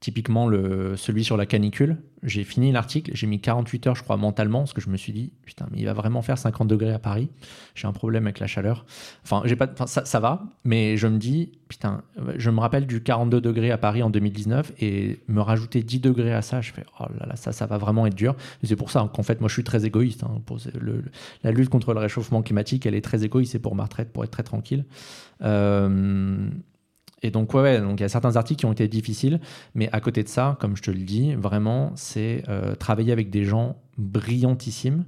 Typiquement, le, celui sur la canicule, j'ai fini l'article, j'ai mis 48 heures, je crois, mentalement, parce que je me suis dit, putain, mais il va vraiment faire 50 degrés à Paris. J'ai un problème avec la chaleur. Enfin, pas, ça, ça, va, mais je me dis, putain, je me rappelle du 42 degrés à Paris en 2019 et me rajouter 10 degrés à ça, je fais, oh là là, ça, ça va vraiment être dur. c'est pour ça qu'en fait, moi, je suis très égoïste. Hein, la lutte contre le réchauffement climatique, elle est très égoïste, c'est pour ma retraite, pour être très tranquille. Euh, et donc, ouais, donc il y a certains articles qui ont été difficiles, mais à côté de ça, comme je te le dis, vraiment, c'est euh, travailler avec des gens brillantissimes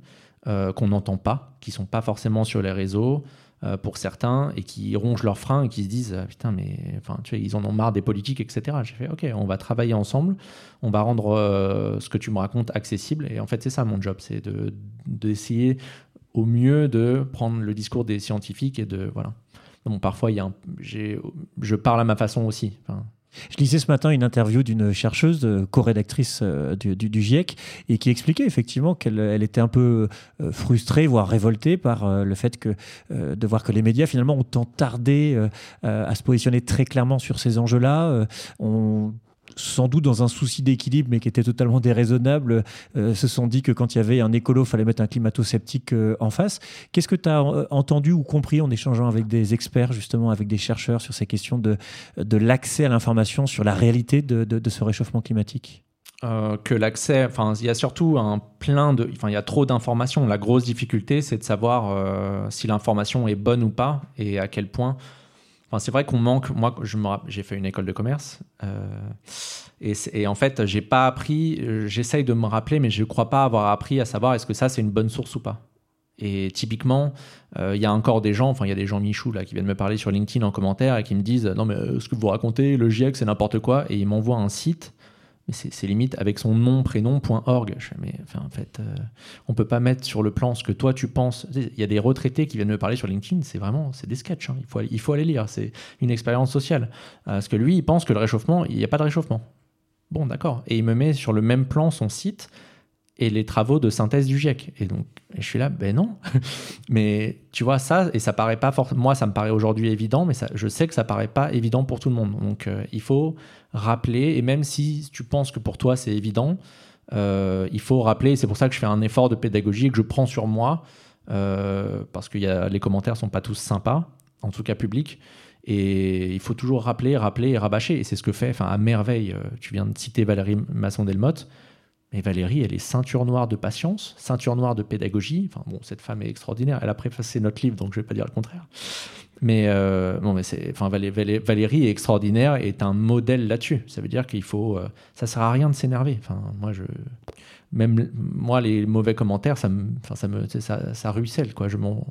euh, qu'on n'entend pas, qui sont pas forcément sur les réseaux euh, pour certains et qui rongent leurs freins et qui se disent putain, mais tu vois, ils en ont marre des politiques, etc. J'ai fait ok, on va travailler ensemble, on va rendre ce que tu me racontes accessible. Et en fait, c'est ça mon job, c'est d'essayer de, au mieux de prendre le discours des scientifiques et de voilà. Parfois, y a je parle à ma façon aussi. Je lisais ce matin une interview d'une chercheuse, euh, co-rédactrice euh, du, du, GIEC, et qui expliquait effectivement qu'elle elle était un peu euh, frustrée, voire révoltée par le fait que, de voir que les médias finalement ont tant tardé à se positionner très clairement sur ces enjeux-là. Sans doute dans un souci d'équilibre, mais qui était totalement déraisonnable, euh, se sont dit que quand il y avait un écolo, il fallait mettre un climato-sceptique euh, en face. Qu'est-ce que tu as euh, entendu ou compris en échangeant avec des experts, justement, avec des chercheurs sur ces questions de, de l'accès à l'information sur la réalité de, de, ce réchauffement climatique? Que l'accès, enfin, il y a surtout un plein de, enfin, il y a trop d'informations. La grosse difficulté, c'est de savoir si l'information est bonne ou pas et à quel point c'est vrai qu'on manque. Moi, je j'ai fait une école de commerce. Euh, et, en fait, j'ai pas appris. J'essaye de me rappeler, mais je ne crois pas avoir appris à savoir est-ce que ça, c'est une bonne source ou pas. Et typiquement, euh, il y a encore des gens, enfin, il y a des gens Michou là, qui viennent me parler sur LinkedIn en commentaire et qui me disent Non, mais euh, ce que vous racontez, le GIEC, c'est n'importe quoi. Et ils m'envoient un site c'est limite avec son nom, prénom, .org. mais enfin, en fait, euh, on peut pas mettre sur le plan ce que toi tu penses. Il y a des retraités qui viennent me parler sur LinkedIn, c'est vraiment, c'est des sketchs. Hein. Il, faut il faut aller lire, c'est une expérience sociale. Euh, parce que lui, il pense que le réchauffement, il n'y a pas de réchauffement. Bon, d'accord. Et il me met sur le même plan son site et les travaux de synthèse du GIEC. Et donc, je suis là, ben non. mais tu vois, ça, et ça paraît pas forcément. Moi, ça me paraît aujourd'hui évident, mais je sais que ça paraît pas évident pour tout le monde. Donc, euh, il faut rappeler, et même si tu penses que pour toi c'est évident, euh, il faut rappeler, c'est pour ça que je fais un effort de pédagogie et que je prends sur moi, euh, parce que y a, les commentaires sont pas tous sympas, en tout cas publics. Et il faut toujours rappeler, rappeler et rabâcher. Et c'est ce que fait, enfin, à merveille, tu viens de citer Valérie Masson-Delmotte. Mais Valérie, elle est ceinture noire de patience, ceinture noire de pédagogie. Enfin bon, cette femme est extraordinaire. Elle a préfacé notre livre, donc je ne vais pas dire le contraire. Mais euh, bon, mais c'est, enfin, Valérie est extraordinaire et est un modèle là-dessus. Ça veut dire qu'il faut, euh, ça sert à rien de s'énerver. Enfin, moi, je, même moi, les mauvais commentaires, ça me, ça me, ça, ça ruisselle, quoi. Je m'en,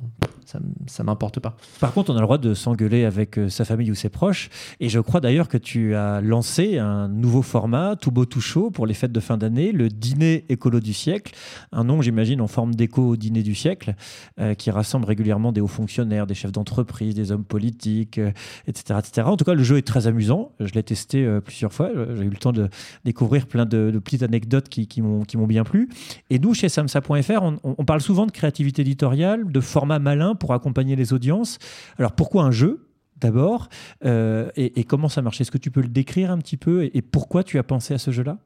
ça, m'importe pas. Par contre, on a le droit de s'engueuler avec euh, sa famille ou ses proches. Et je crois d'ailleurs que tu as lancé un nouveau format, tout beau tout chaud, pour les fêtes de fin d'année, le dîner écolo du siècle. Un nom, j'imagine, en forme d'écho au dîner du siècle, euh, qui rassemble régulièrement des hauts fonctionnaires, des chefs d'entreprise, des hommes politiques, etc., euh, etc. En tout cas, le jeu est très amusant. Je l'ai testé plusieurs fois. J'ai eu le temps de découvrir plein de, petites anecdotes qui, m'ont bien plu. Et nous, chez samsa.fr, on, parle souvent de créativité éditoriale, de format malin pour accompagner les audiences. Alors pourquoi un jeu d'abord euh, et, comment ça marche? Est-ce que tu peux le décrire un petit peu et pourquoi tu as pensé à ce jeu-là?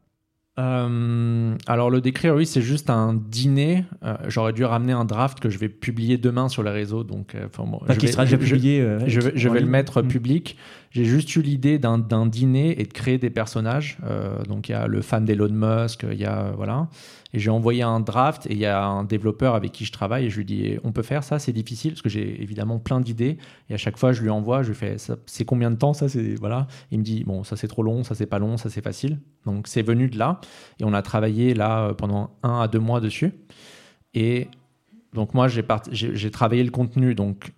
Euh, alors le décrire, oui, c'est juste un dîner. Euh, j'aurais dû ramener un draft que je vais publier demain sur les réseaux, donc enfin, je vais, sera déjà publié. Je, vais, le mettre mm. public. J'ai juste eu l'idée d'un dîner et de créer des personnages. donc il y a le fan d'Elon Musk, il y a voilà. Et j'ai envoyé un draft et il y a un développeur avec qui je travaille et je lui dis on peut faire ça, c'est difficile parce que j'ai évidemment plein d'idées et à chaque fois je lui envoie, je lui fais c'est combien de temps? Ça c'est voilà. Il me dit bon ça c'est trop long, ça c'est pas long, ça c'est facile. Donc c'est venu de là et on a travaillé là pendant un à deux mois dessus. Et donc moi j'ai travaillé le contenu donc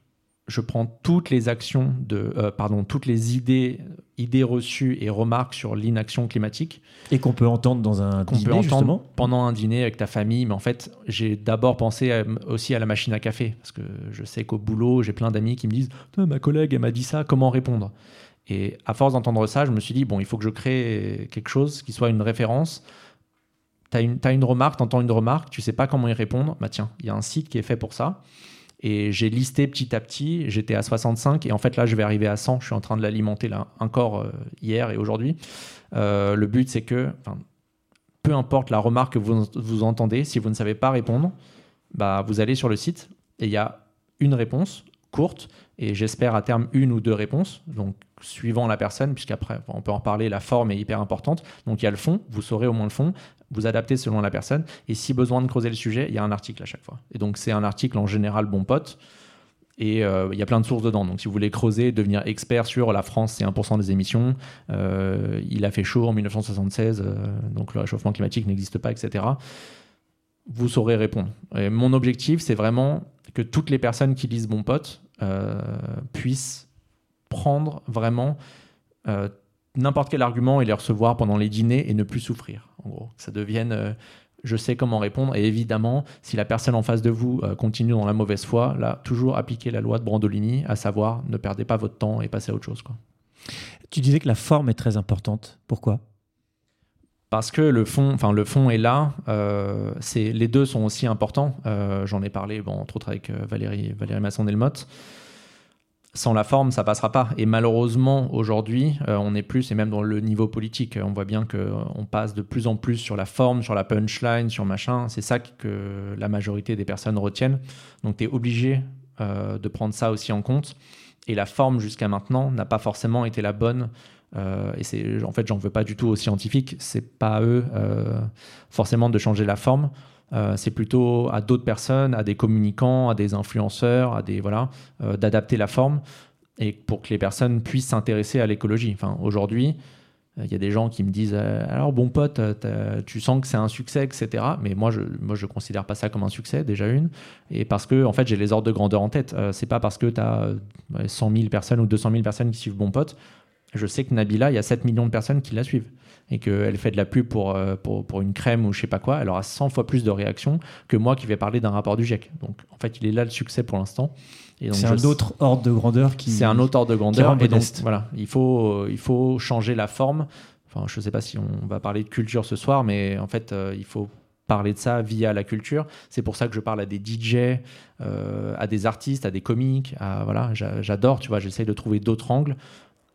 je prends toutes les actions de, euh, pardon, toutes les idées, idées reçues et remarques sur l'inaction climatique. Et qu'on peut entendre dans un dîner, peut entendre justement. pendant un dîner avec ta famille. Mais en fait, j'ai d'abord pensé aussi à la machine à café. Parce que je sais qu'au boulot, j'ai plein d'amis qui me disent Ma collègue, elle m'a dit ça, comment répondre? Et à force d'entendre ça, je me suis dit Bon, il faut que je crée quelque chose qui soit une référence. Tu as une, une remarque, tu entends une remarque, tu sais pas comment y répondre. Bah tiens, il y a un site qui est fait pour ça. Et j'ai listé petit à petit, j'étais à 65 et en fait là je vais arriver à 100, je suis en train de l'alimenter là encore euh, hier et aujourd'hui. Euh, le but c'est que, peu importe la remarque que vous, vous entendez, si vous ne savez pas répondre, bah, vous allez sur le site et il y a une réponse courte et j'espère à terme une ou deux réponses. Donc suivant la personne, puisqu'après on peut en parler, la forme est hyper importante. Donc il y a le fond, vous saurez au moins le fond, vous adaptez selon la personne. Et si besoin de creuser le sujet, il y a un article à chaque fois. Et donc c'est un article en général bon pote. Et euh, il y a plein de sources dedans. Donc, si vous voulez creuser, devenir expert sur la France, c'est 1% des émissions. Euh, il a fait chaud en 1976, euh, donc le réchauffement climatique n'existe pas, etc. Vous saurez répondre. Et mon objectif, c'est vraiment que toutes les personnes qui lisent Bon Pote puissent prendre vraiment n'importe quel argument et les recevoir pendant les dîners et ne plus souffrir. En gros, que ça devienne euh, je sais comment répondre. Et évidemment, si la personne en face de vous euh, continue dans la mauvaise foi, là, toujours appliquer la loi de Brandolini, à savoir ne perdez pas votre temps et passez à autre chose. Quoi. Tu disais que la forme est très importante. Pourquoi? Parce que le fond, enfin le fond est là. Euh, c'est les deux sont aussi importants. J'en ai parlé, bon, entre autres avec Valérie, Valérie Masson-Delmotte sans la forme, ça passera pas. Et malheureusement, aujourd'hui, euh, on est plus, et même dans le niveau politique, on voit bien qu'on euh, passe de plus en plus sur la forme, sur la punchline, sur machin. C'est ça que la majorité des personnes retiennent. Donc, tu es obligé euh, de prendre ça aussi en compte. Et la forme, jusqu'à maintenant, n'a pas forcément été la bonne. et c'est, en fait, j'en veux pas du tout aux scientifiques. C'est pas à eux forcément de changer la forme. Euh, c'est plutôt à d'autres personnes, à des communicants, à des influenceurs, à des voilà, euh, d'adapter la forme et pour que les personnes puissent s'intéresser à l'écologie. Enfin, aujourd'hui, euh, il y a des gens qui me disent alors bon pote, tu sens que c'est un succès, etc. Mais moi je moi je considère pas ça comme un succès déjà une et parce que en fait j'ai les ordres de grandeur en tête. c'est pas parce que tu as 100 000 personnes ou 200 000 personnes qui suivent bon pote. Je sais que Nabila, il y a 7 millions de personnes qui la suivent et qu'elle fait de la pub euh, pour, pour, une crème ou je sais pas quoi, elle aura 100 fois plus de réactions que moi qui vais parler d'un rapport du GIEC. Donc en fait, il est là le succès pour l'instant. C'est un autre ordre de grandeur qui. C'est un autre ordre de grandeur. Et donc voilà, il faut, il faut changer la forme. Enfin, je sais pas si on va parler de culture ce soir, mais en fait, euh, il faut parler de ça via la culture. C'est pour ça que je parle à des DJ, euh, à des artistes, à des comiques. À, voilà, j'adore, tu vois, j'essaye de trouver d'autres angles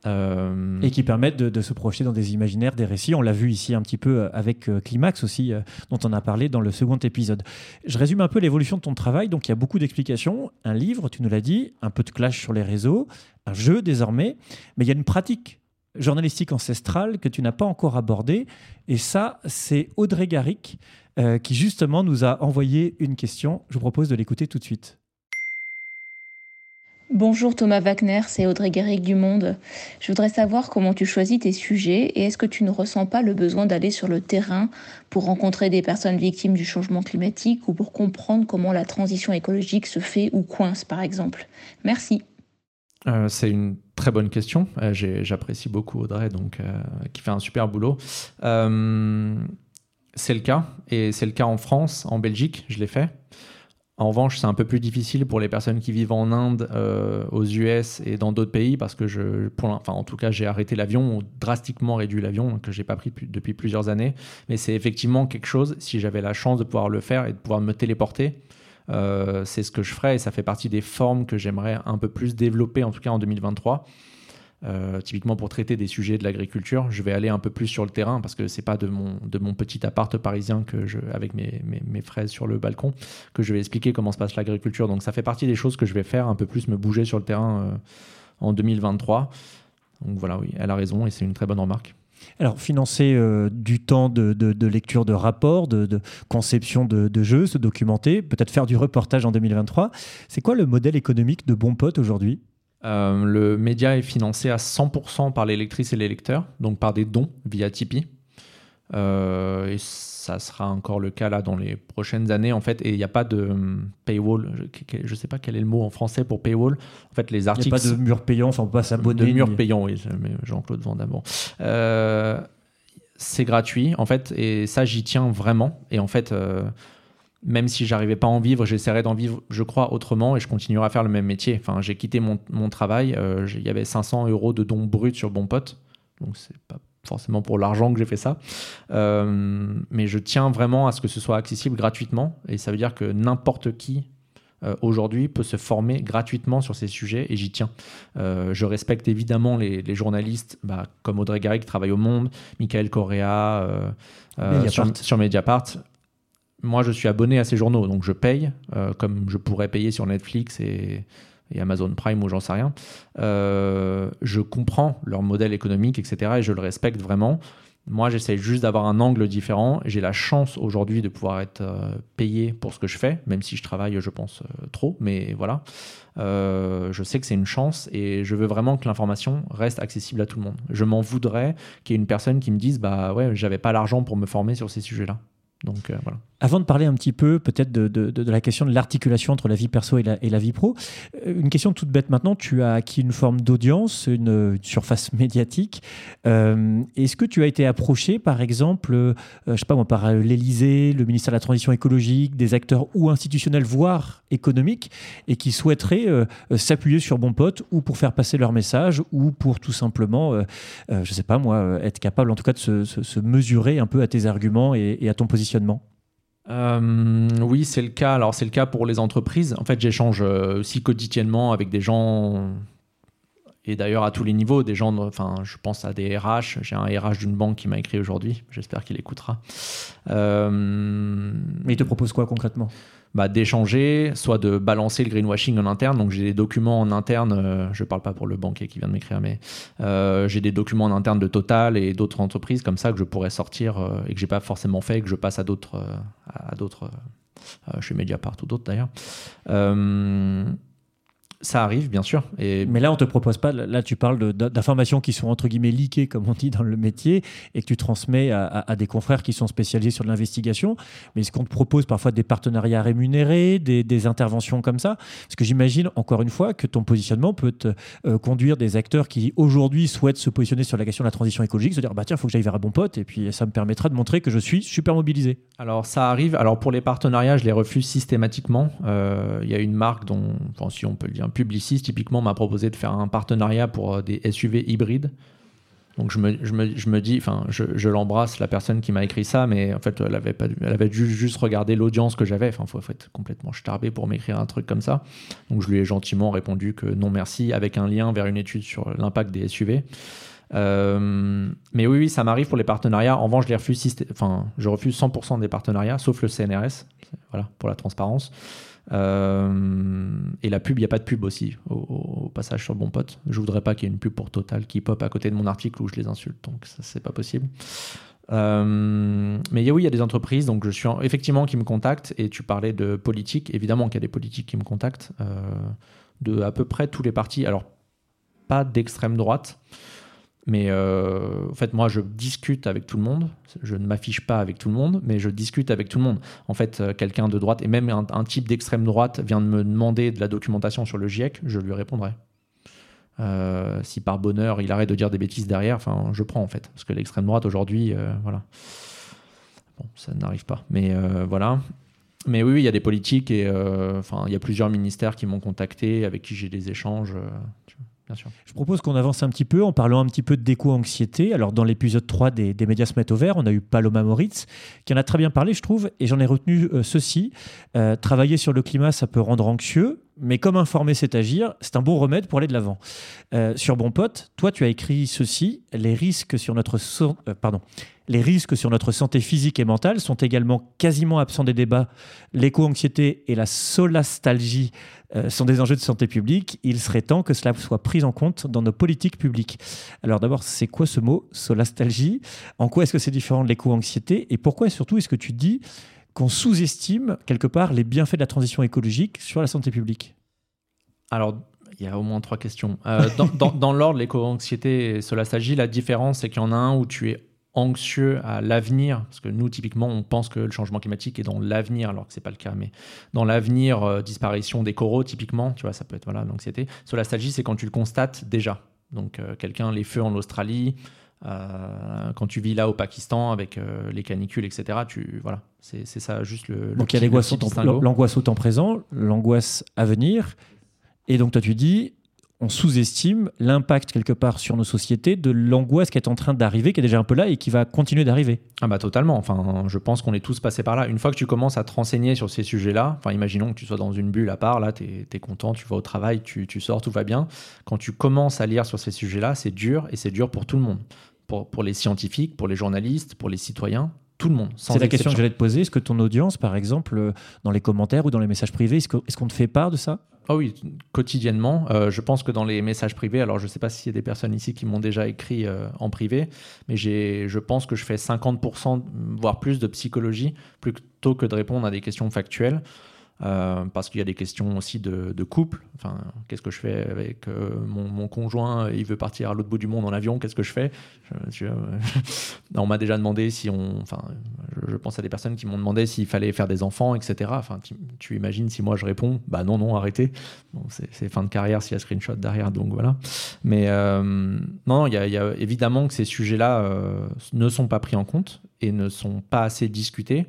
euh, Et qui permettent de, se projeter dans des imaginaires, des récits. On l'a vu ici un petit peu euh, avec euh, Climax aussi, dont on a parlé dans le second épisode. Je résume un peu l'évolution de ton travail. Donc il y a beaucoup d'explications, un livre, tu nous l'as dit, un peu de clash sur les réseaux, un jeu désormais, mais il y a une pratique journalistique ancestrale que tu n'as pas encore abordée. Et ça, c'est Audrey Garrick qui justement nous a envoyé une question. Je vous propose de l'écouter tout de suite. Bonjour Thomas Wagner, c'est Audrey Guéric du Monde. Je voudrais savoir comment tu choisis tes sujets et est-ce que tu ne ressens pas le besoin d'aller sur le terrain pour rencontrer des personnes victimes du changement climatique ou pour comprendre comment la transition écologique se fait ou coince par exemple? Merci. Euh, c'est une très bonne question. Euh, j'apprécie beaucoup Audrey, donc, euh, qui fait un super boulot. c'est le cas, et c'est le cas en France, en Belgique, je l'ai fait. En revanche, c'est un peu plus difficile pour les personnes qui vivent en Inde, euh, aux US et dans d'autres pays parce que en tout cas, j'ai arrêté l'avion ou drastiquement réduit l'avion que j'ai pas pris depuis plusieurs années. Mais c'est effectivement quelque chose. Si j'avais la chance de pouvoir le faire et de pouvoir me téléporter, euh, c'est ce que je ferais et ça fait partie des formes que j'aimerais un peu plus développer en tout cas en 2023. Euh, typiquement pour traiter des sujets de l'agriculture, je vais aller un peu plus sur le terrain parce que c'est pas de mon, de mon petit appart parisien que je, avec mes, mes, fraises sur le balcon que je vais expliquer comment se passe l'agriculture. Donc ça fait partie des choses que je vais faire, un peu plus me bouger sur le terrain euh, en 2023. Donc voilà, oui, elle a raison et c'est une très bonne remarque. Alors, financer euh, du temps de, de, lecture de rapports, de, de conception de, jeux, se documenter, peut-être faire du reportage en 2023. C'est quoi le modèle économique de Bon Pote aujourd'hui? Euh, le média est financé à 100% par les lectrices et les lecteurs, donc par des dons via Tipeee. Euh, et ça sera encore le cas là dans les prochaines années en fait. Et il n'y a pas de hum, paywall. Je ne sais pas quel est le mot en français pour paywall. En fait, les articles. Il n'y a pas de mur payant. Enfin, on peut pas s'abonner. De mur payant, oui. Jean-Claude Van Damme. Euh, c'est gratuit en fait, et ça j'y tiens vraiment. Et en fait même si j'arrivais pas à en vivre, j'essaierais d'en vivre, je crois, autrement et je continuerai à faire le même métier. Enfin, j'ai quitté mon, travail, euh, il y avait 500 euros de dons bruts sur Bon Pote, donc c'est pas forcément pour l'argent que j'ai fait ça, euh, mais je tiens vraiment à ce que ce soit accessible gratuitement et ça veut dire que n'importe qui euh, aujourd'hui peut se former gratuitement sur ces sujets et j'y tiens. Euh, je respecte évidemment les, journalistes bah, comme Audrey Garry qui travaille au Monde, Michael Correa sur, sur, Mediapart. Moi, je suis abonné à ces journaux, donc je paye, comme je pourrais payer sur Netflix et, Amazon Prime ou j'en sais rien. je comprends leur modèle économique, etc. et je le respecte vraiment. Moi, j'essaie juste d'avoir un angle différent. J'ai la chance aujourd'hui de pouvoir être euh, payé pour ce que je fais, même si je travaille, je pense, euh, trop. Mais voilà, euh, je sais que c'est une chance et je veux vraiment que l'information reste accessible à tout le monde. Je m'en voudrais qu'il y ait une personne qui me dise, bah ouais, j'avais pas l'argent pour me former sur ces sujets-là. Donc voilà. Avant de parler un petit peu peut-être de, la question de l'articulation entre la vie perso et la, vie pro, euh, une question toute bête maintenant, tu as acquis une forme d'audience, une, surface médiatique. Euh, est-ce que tu as été approché par exemple, euh, je sais pas moi, par l'Élysée, le ministère de la Transition écologique, des acteurs ou institutionnels, voire économiques, et qui souhaiteraient s'appuyer sur Bon Pote ou pour faire passer leur message ou pour tout simplement, je sais pas moi, être capable en tout cas de se, mesurer un peu à tes arguments et à ton positionnement? Euh, oui, c'est le cas. Alors, c'est le cas pour les entreprises. En fait, j'échange euh, aussi quotidiennement avec des gens, et d'ailleurs à tous les niveaux, des gens, enfin, je pense à des RH. J'ai un RH d'une banque qui m'a écrit aujourd'hui. J'espère qu'il écoutera. Euh, Mais il te propose quoi concrètement? Bah, d'échanger, soit de balancer le greenwashing en interne. Donc j'ai des documents en interne, euh, je ne parle pas pour le banquier qui vient de m'écrire, mais euh, j'ai des documents en interne de Total et d'autres entreprises comme ça que je pourrais sortir euh, et que j'ai pas forcément fait et que je passe à d'autres, à d'autres, chez Mediapart ou d'autres d'ailleurs. Ça arrive, bien sûr. Et... Mais là, on te propose pas. Là, tu parles d'informations qui sont entre guillemets leakées, comme on dit dans le métier, et que tu transmets à, des confrères qui sont spécialisés sur l'investigation. Mais est-ce qu'on te propose parfois des partenariats rémunérés, des, interventions comme ça? Parce que j'imagine, encore une fois, que ton positionnement peut te, euh, conduire des acteurs qui aujourd'hui souhaitent se positionner sur la question de la transition écologique, se dire bah tiens, il faut que j'aille vers un bon pote, et puis ça me permettra de montrer que je suis super mobilisé. Alors ça arrive. Alors pour les partenariats, je les refuse systématiquement. Euh, il y a une marque dont, enfin, si on peut le dire Publicis, typiquement, m'a proposé de faire un partenariat pour euh, des SUV hybrides. Donc je me, je me, je me dis, enfin, je, je l'embrasse, la personne qui m'a écrit ça, mais en fait, elle avait, pas, elle avait juste, regardé l'audience que j'avais. Enfin, il faut, être complètement starbé pour m'écrire un truc comme ça. Donc je lui ai gentiment répondu que non merci, avec un lien vers une étude sur l'impact des SUV. Euh, mais oui, oui, ça m'arrive pour les partenariats. En revanche, je les refuse, enfin, je refuse 100% des partenariats, sauf le CNRS, voilà, pour la transparence. Euh, et la pub, il n'y a pas de pub aussi au, passage sur Bon Pote. Je voudrais pas qu'il y ait une pub pour Total qui pop à côté de mon article où je les insulte, donc ça c'est pas possible. Euh, mais oui, il y a des entreprises, donc je suis effectivement qui me contactent. Et tu parlais de politique, évidemment qu'il y a des politiques qui me contactent euh, de à peu près tous les partis. Alors pas d'extrême droite, mais euh, en fait, moi, je discute avec tout le monde. Je ne m'affiche pas avec tout le monde, mais je discute avec tout le monde. En fait, euh, quelqu'un de droite, et même un, type d'extrême droite, vient de me demander de la documentation sur le GIEC, je lui répondrai. Euh, si par bonheur, il arrête de dire des bêtises derrière, enfin, je prends en fait. Parce que l'extrême droite, aujourd'hui, voilà. Bon, ça n'arrive pas. Mais voilà. Mais oui, il y a des politiques et enfin, il y a plusieurs ministères qui m'ont contacté, avec qui j'ai des échanges. Je propose qu'on avance un petit peu en parlant un petit peu d'éco-anxiété. Alors, dans l'épisode 3 des, médias se mettent au vert, on a eu Paloma Moritz qui en a très bien parlé, je trouve, et j'en ai retenu euh, ceci. Euh, travailler sur le climat, ça peut rendre anxieux, mais comme informer, c'est agir, c'est un bon remède pour aller de l'avant. Euh, sur Bon Pote, toi, tu as écrit ceci les risques sur notre pardon, les risques sur notre santé physique et mentale sont également quasiment absents des débats. L'éco-anxiété et la solastalgie euh, sont des enjeux de santé publique. Il serait temps que cela soit pris en compte dans nos politiques publiques. Alors d'abord, c'est quoi ce mot, solastalgie? En quoi est-ce que c'est différent de l'éco-anxiété? Et pourquoi surtout est-ce que tu dis qu'on sous-estime quelque part les bienfaits de la transition écologique sur la santé publique? Alors, il y a au moins trois questions. Euh, dans, dans l'ordre, l'éco-anxiété et solastalgie, la différence, c'est qu'il y en a un où tu es anxieux à l'avenir, parce que nous, typiquement, on pense que le changement climatique est dans l'avenir, alors que c'est pas le cas, mais dans l'avenir, euh, disparition des coraux, typiquement, tu vois, ça peut être voilà, l'anxiété. Sur la stagie, c'est quand tu le constates déjà. Donc, euh, quelqu'un, les feux en Australie, euh, quand tu vis là au Pakistan avec les canicules, etc., tu, voilà, c'est ça juste le. Donc, il y a l'angoisse au temps présent, l'angoisse à venir, et donc toi, tu dis, on sous-estime l'impact quelque part sur nos sociétés de l'angoisse qui est en train d'arriver, qui est déjà un peu là et qui va continuer d'arriver. Ah bah totalement, enfin je pense qu'on est tous passés par là. Une fois que tu commences à te renseigner sur ces sujets-là, enfin imaginons que tu sois dans une bulle à part, là tu es, content, tu vas au travail, tu, tu, sors, tout va bien. Quand tu commences à lire sur ces sujets-là, c'est dur et c'est dur pour tout le monde. Pour, pour les scientifiques, pour les journalistes, pour les citoyens, tout le monde. C'est la question que j'allais te poser. Est-ce que ton audience, par exemple, euh, dans les commentaires ou dans les messages privés, est-ce qu'on te fait part de ça? Ah oui, quotidiennement. Euh, je pense que dans les messages privés, alors je ne sais pas s'il y a des personnes ici qui m'ont déjà écrit euh, en privé, mais je pense que je fais 50%, voire plus de psychologie, plutôt que de répondre à des questions factuelles. Euh, parce qu'il y a des questions aussi de, couple. Enfin, qu'est-ce que je fais avec euh, mon, conjoint? Il veut partir à l'autre bout du monde en avion. Qu'est-ce que je fais? On m'a déjà demandé si on. Enfin, je, pense à des personnes qui m'ont demandé s'il fallait faire des enfants, etc. Enfin, tu, imagines si moi je réponds, bah non, non, arrêtez. C'est fin de carrière s'il y a screenshot derrière, donc voilà. Mais euh, non, il y, a évidemment que ces sujets-là ne sont pas pris en compte et ne sont pas assez discutés.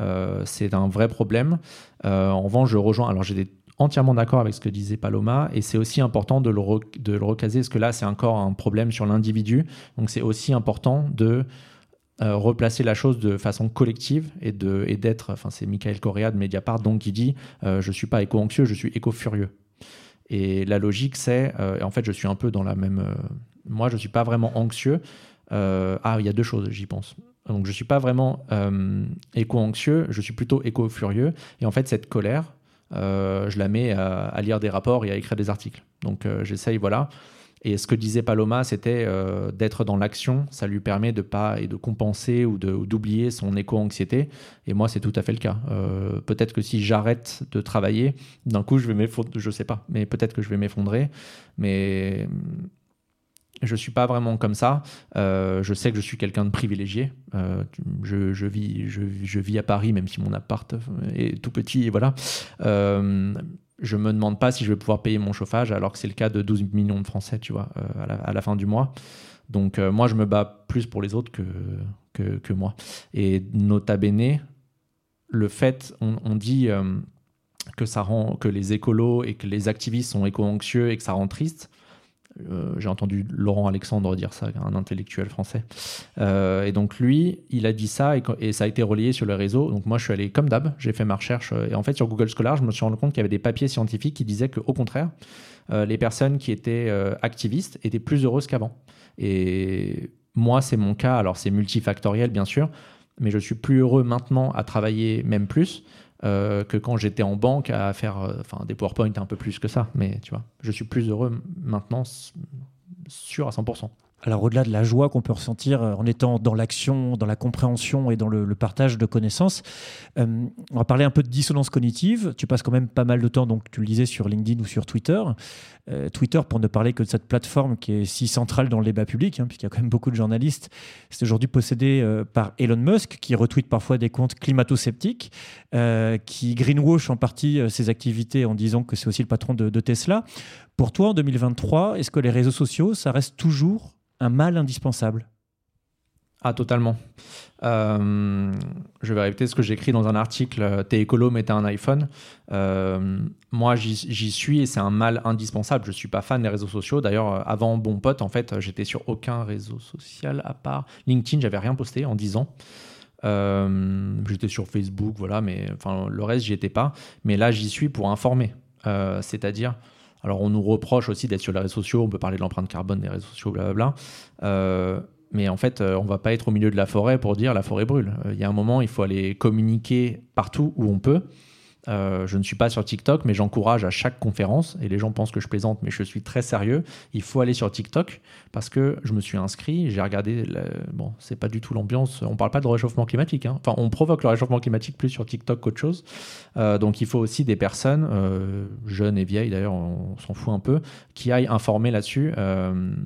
Euh, c'est un vrai problème. Euh, en revanche, je rejoins. Alors, j'étais entièrement d'accord avec ce que disait Paloma, et c'est aussi important de le, recaser, parce que là, c'est encore un problème sur l'individu. Donc, c'est aussi important de euh, replacer la chose de façon collective et d'être. Enfin, c'est Michael Correa de Mediapart donc qui dit je je suis pas éco-anxieux, je suis éco-furieux. Et la logique, c'est, en fait, je suis un peu dans la même. moi, je suis pas vraiment anxieux. ah, il y a deux choses, j'y pense. Donc je ne suis pas vraiment euh, éco-anxieux, je suis plutôt éco-furieux. Et en fait, cette colère, euh, je la mets à, lire des rapports et à écrire des articles. Donc euh, j'essaye, voilà. Et ce que disait Paloma, c'était d'être dans l'action. Ça lui permet de pas et de compenser ou d'oublier son éco-anxiété. Et moi, c'est tout à fait le cas. peut-être que si j'arrête de travailler, d'un coup, je vais m'effondrer. Je sais pas, mais peut-être que je vais m'effondrer. Mais je suis pas vraiment comme ça. Euh, je sais que je suis quelqu'un de privilégié. Euh, je, vis, à Paris, même si mon appart est tout petit. Et voilà. Euh, je me demande pas si je vais pouvoir payer mon chauffage, alors que c'est le cas de 12 millions de Français, tu vois, à la, fin du mois. Donc moi, je me bats plus pour les autres que, que, moi. Et nota bene, le fait, on, on dit que ça rend que les écolos et que les activistes sont éco-anxieux et que ça rend triste. Euh, j'ai entendu Laurent Alexandre dire ça, un intellectuel français. Euh, et donc lui, il a dit ça et, ça a été relayé sur le réseau. Donc moi, je suis allé comme d'hab, j'ai fait ma recherche. Euh, et en fait, sur Google Scholar, je me suis rendu compte qu'il y avait des papiers scientifiques qui disaient qu'au contraire, les personnes qui étaient activistes étaient plus heureuses qu'avant. Et moi, c'est mon cas. Alors c'est multifactoriel, bien sûr, mais je suis plus heureux maintenant à travailler même plus euh, que quand j'étais en banque à faire euh, des PowerPoint un peu plus que ça. Mais tu vois, je suis plus heureux maintenant, sûr à 100%. Alors au-delà de la joie qu'on peut ressentir euh, en étant dans l'action, dans la compréhension et dans le, partage de connaissances, euh, on va parler un peu de dissonance cognitive. Tu passes quand même pas mal de temps, donc tu le disais, sur LinkedIn ou sur Twitter. Euh, Twitter, pour ne parler que de cette plateforme qui est si centrale dans le débat public, hein, puisqu'il y a quand même beaucoup de journalistes, c'est aujourd'hui possédé par Elon Musk, qui retweet parfois des comptes climato-sceptiques, qui greenwash en partie ses activités en disant que c'est aussi le patron de Tesla. Pour toi, en 2023, est-ce que les réseaux sociaux, ça reste toujours un mal indispensable ah, totalement. Euh, je vais répéter ce que j'ai écrit dans un article. T'es écolo, mais t'as un iPhone. Euh, moi, j'y suis et c'est un mal indispensable. Je suis pas fan des réseaux sociaux. D'ailleurs, avant Bon Pote, en fait, j'étais sur aucun réseau social à part LinkedIn. J'avais rien posté en 10 ans. Euh, j'étais sur Facebook, voilà, mais enfin, le reste, j'y étais pas. Mais là, j'y suis pour informer. C'est-à-dire, alors, on nous reproche aussi d'être sur les réseaux sociaux, on peut parler de l'empreinte carbone des réseaux sociaux, blablabla. Euh, mais en fait, euh, on va pas être au milieu de la forêt pour dire la forêt brûle. Euh, il y a un moment, il faut aller communiquer partout où on peut. Euh, je ne suis pas sur TikTok, mais j'encourage à chaque conférence, et les gens pensent que je plaisante, mais je suis très sérieux. Il faut aller sur TikTok parce que je me suis inscrit, j'ai regardé. Bon, c'est pas du tout l'ambiance. On parle pas de réchauffement climatique. Hein. Enfin, on provoque le réchauffement climatique plus sur TikTok qu'autre chose. Euh, donc, il faut aussi des personnes, euh, jeunes et vieilles d'ailleurs, on, s'en fout un peu, qui aillent informer là-dessus